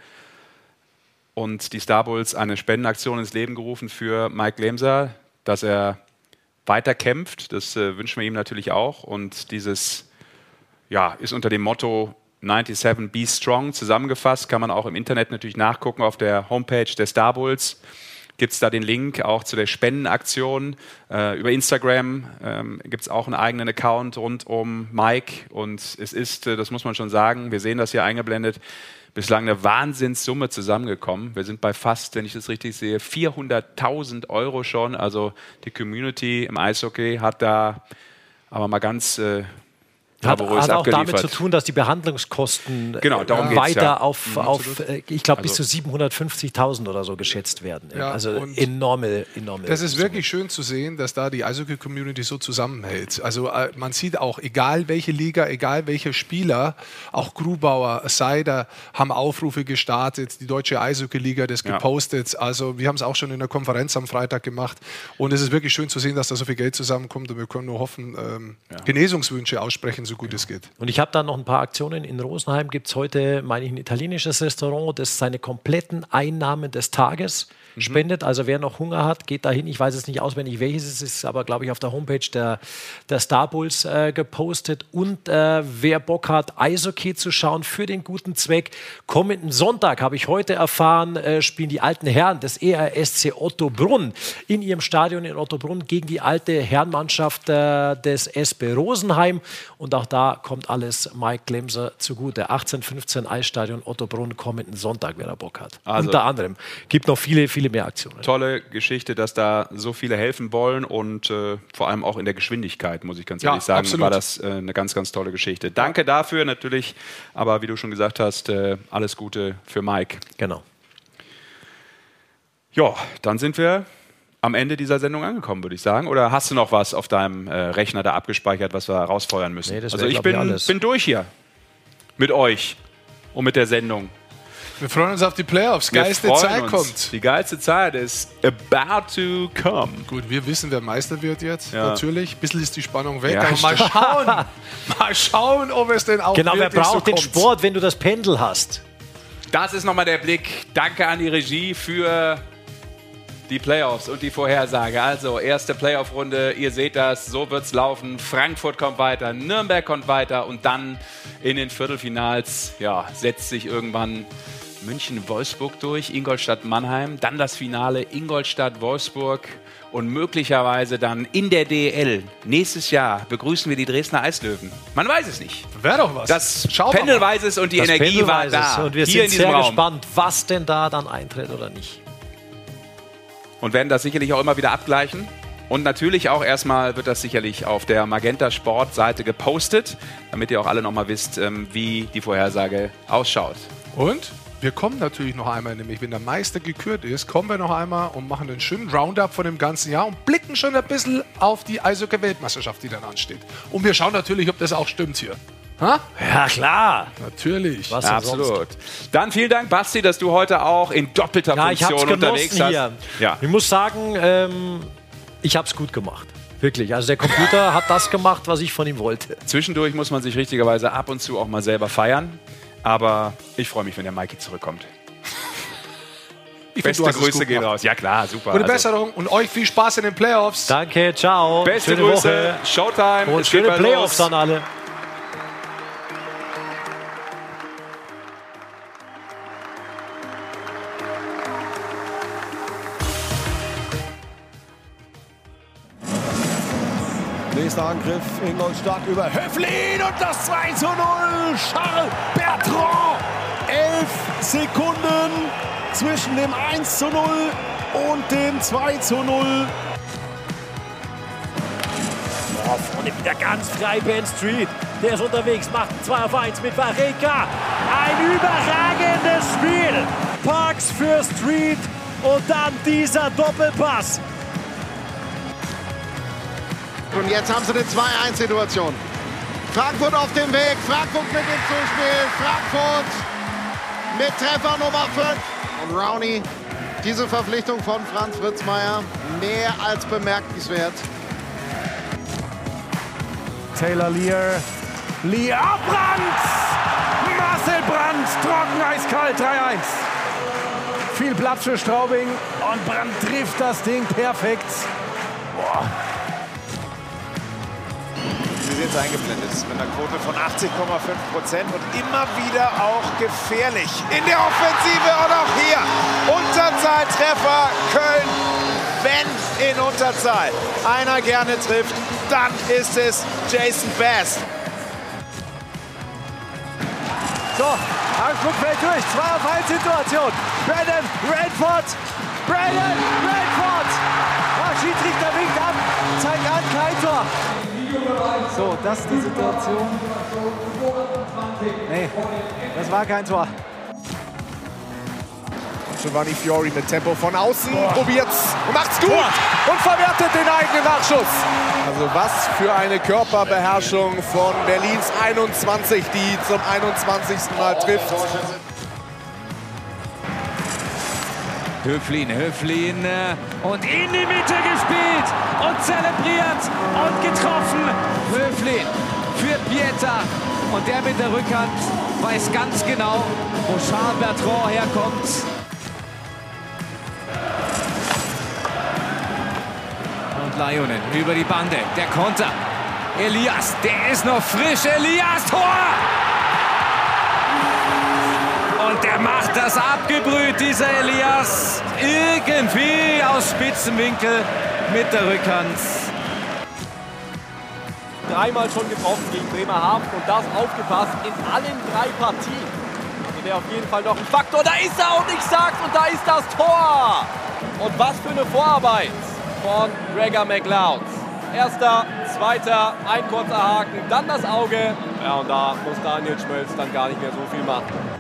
und die Star Bulls eine Spendenaktion ins Leben gerufen für Mike Lemser, dass er weiter kämpft. Das äh, wünschen wir ihm natürlich auch. Und dieses ja, ist unter dem Motto 97 Be Strong zusammengefasst. Kann man auch im Internet natürlich nachgucken auf der Homepage der Star Bulls. Gibt es da den Link auch zu der Spendenaktion. Äh, über Instagram ähm, gibt es auch einen eigenen Account rund um Mike. Und es ist, äh, das muss man schon sagen, wir sehen das hier eingeblendet, bislang eine Wahnsinnssumme zusammengekommen. Wir sind bei fast, wenn ich das richtig sehe, 400.000 Euro schon. Also die Community im Eishockey hat da aber mal ganz äh, Hat, hat auch damit zu tun, dass die Behandlungskosten Genau, darum äh, geht's, weiter ja. auf, Mhm, auf äh, ich glaube, bis Also- zu 750.000 oder so geschätzt werden. Ja, also enorme, enorme. Das ist wirklich schön zu sehen, dass da die Eishockey-Community so zusammenhält. Also äh, man sieht auch, egal welche Liga, egal welcher Spieler, auch Grubauer, Seider haben Aufrufe gestartet, die deutsche Eishockey-Liga hat das Ja. gepostet. Also wir haben es auch schon in der Konferenz am Freitag gemacht. Und es ist wirklich schön zu sehen, dass da so viel Geld zusammenkommt und wir können nur hoffen, ähm, Genesungswünsche aussprechen, so gut es geht. Und ich habe da noch ein paar Aktionen. In Rosenheim gibt es heute, meine ich, ein italienisches Restaurant, das seine kompletten Einnahmen des Tages Mhm. spendet. Also wer noch Hunger hat, geht dahin. Ich weiß jetzt nicht auswendig, welches es ist, aber glaube ich auf der Homepage der, der Star Bulls äh, gepostet. Und äh, wer Bock hat, Eishockey zu schauen für den guten Zweck, kommenden Sonntag, habe ich heute erfahren, äh, spielen die alten Herren des ERSC Ottobrunn in ihrem Stadion in Ottobrunn gegen die alte Herrenmannschaft äh, des SB Rosenheim. Und auch da kommt alles Mike Glemser zugute. 1815 Eisstadion Ottobrunn kommenden Sonntag, wer da Bock hat. Also- Unter anderem. Gibt noch viele, viele mehr Aktionen. Tolle Geschichte, dass da so viele helfen wollen und äh, vor allem auch in der Geschwindigkeit, muss ich ganz Ja, ehrlich sagen, absolut. war das äh, eine ganz, ganz tolle Geschichte. Danke dafür natürlich, aber wie du schon gesagt hast, äh, alles Gute für Mike. Genau. Ja, dann sind wir am Ende dieser Sendung angekommen, würde ich sagen. Oder hast du noch was auf deinem äh, Rechner da abgespeichert, was wir rausfeuern müssen? Nee, das also ich bin, bin durch hier mit euch und mit der Sendung. Wir freuen uns auf die Playoffs. Geilste Zeit uns. kommt. Die geilste Zeit ist about to come. Gut, wir wissen, wer Meister wird jetzt. Ja. Natürlich. Ein bisschen ist die Spannung weg. Ja, aber mal schauen. mal schauen, ob es denn auch Genau, wer braucht so den kommt. Sport, wenn du das Pendel hast? Das ist nochmal der Blick. Danke an die Regie für die Playoffs und die Vorhersage. Also, erste Playoff-Runde, ihr seht das, so wird's laufen. Frankfurt kommt weiter, Nürnberg kommt weiter und dann in den Viertelfinals, ja, setzt sich irgendwann München-Wolfsburg durch, Ingolstadt-Mannheim, dann das Finale Ingolstadt-Wolfsburg und möglicherweise dann in der DL. Nächstes Jahr begrüßen wir die Dresdner Eislöwen. Man weiß es nicht. Wäre doch was. Das Schauen wir mal. Pendelweises und die Das Energie war da. Und wir hier sind in diesem sehr Raum. gespannt, was denn da dann eintritt oder nicht. und werden das sicherlich auch immer wieder abgleichen. Und natürlich auch erstmal wird das sicherlich auf der Magenta Sport Seite gepostet, damit ihr auch alle nochmal wisst, ähm, wie die Vorhersage ausschaut. Und wir kommen natürlich noch einmal, nämlich wenn der Meister gekürt ist, kommen wir noch einmal und machen einen schönen Roundup von dem ganzen Jahr und blicken schon ein bisschen auf die Eishockey-Weltmeisterschaft, die dann ansteht. Und wir schauen natürlich, ob das auch stimmt hier. Ha? Ja, klar. Natürlich. Was? Absolut. Dann vielen Dank, Basti, dass du heute auch in doppelter Ja, ich Funktion unterwegs genossen hast. hier. Ja. Ich muss sagen, ähm, ich habe es gut gemacht. Wirklich. Also der Computer [LAUGHS] hat das gemacht, was ich von ihm wollte. Zwischendurch muss man sich richtigerweise ab und zu auch mal selber feiern. Aber ich freue mich, wenn der Mikey zurückkommt. [LAUGHS] Ich find, Beste es Grüße gehen raus. Ja klar, super. Gute Also, Besserung und euch viel Spaß in den Playoffs. Danke, ciao. beste Schöne Grüße, Woche. Showtime. Und es schöne Playoffs los. an alle. Nächster Angriff Ingolstadt über Höflin und das 2 zu 0. Charles Bertrand. Elf Sekunden zwischen dem 1 zu 0 und dem 2 zu 0. Oh, vorne wieder ganz frei Ben Street. Der ist unterwegs, macht ein 2 auf 1 mit Vareka. Ein überragendes Spiel. Parks für Street und dann dieser Doppelpass. Und jetzt haben sie eine 2-1-Situation. Frankfurt auf dem Weg. Frankfurt mit dem Zuspiel. Frankfurt mit Treffer Nummer 5. Und Rowney Diese Verpflichtung von Franz Fritzmeier mehr als bemerkenswert. Taylor Lear. Lear Brandt! Marcel Brandt, trocken eiskalt, 3-1. Viel Platz für Straubing und Brandt trifft das Ding perfekt. Boah. Sie es eingeblendet mit einer Quote von 80,5 Prozent und immer wieder auch gefährlich in der Offensive und auch hier Unterzahltreffer Köln, wenn in Unterzahl einer gerne trifft, dann ist es Jason Bass. So, Augsburg fällt durch. 2 auf 1 Situation. Brandon Redford. Brandon Redford. Ah, Schiedsrichter winkt ab. Zeigt an, kein Tor. So, das ist die Situation. Nee, das war kein Tor. Giovanni Fiori mit Tempo von außen, probiert's und macht's gut und verwertet den eigenen Nachschuss. Also was für eine Körperbeherrschung von Berlins 21, die zum 21. Mal trifft. Höflin, Höflin äh, und in die Mitte gespielt und zelebriert und getroffen. Höflin für Pieter und der mit der Rückhand weiß ganz genau, wo Charles Bertrand herkommt. Und Laionen über die Bande, der Konter. Elias, der ist noch frisch. Elias, Tor! Und der macht das abgebrüht, dieser Elias. Irgendwie aus Spitzenwinkel mit der Rückhand. Dreimal schon getroffen gegen Bremerhaven und das aufgepasst in allen drei Partien. Also der auf jeden Fall noch ein Faktor. Da ist er und ich sag's und da ist das Tor. Und was für eine Vorarbeit von Gregor McLeod. Erster, zweiter, ein kurzer Haken, dann das Auge. Ja, und da muss Daniel Schmölz dann gar nicht mehr so viel machen.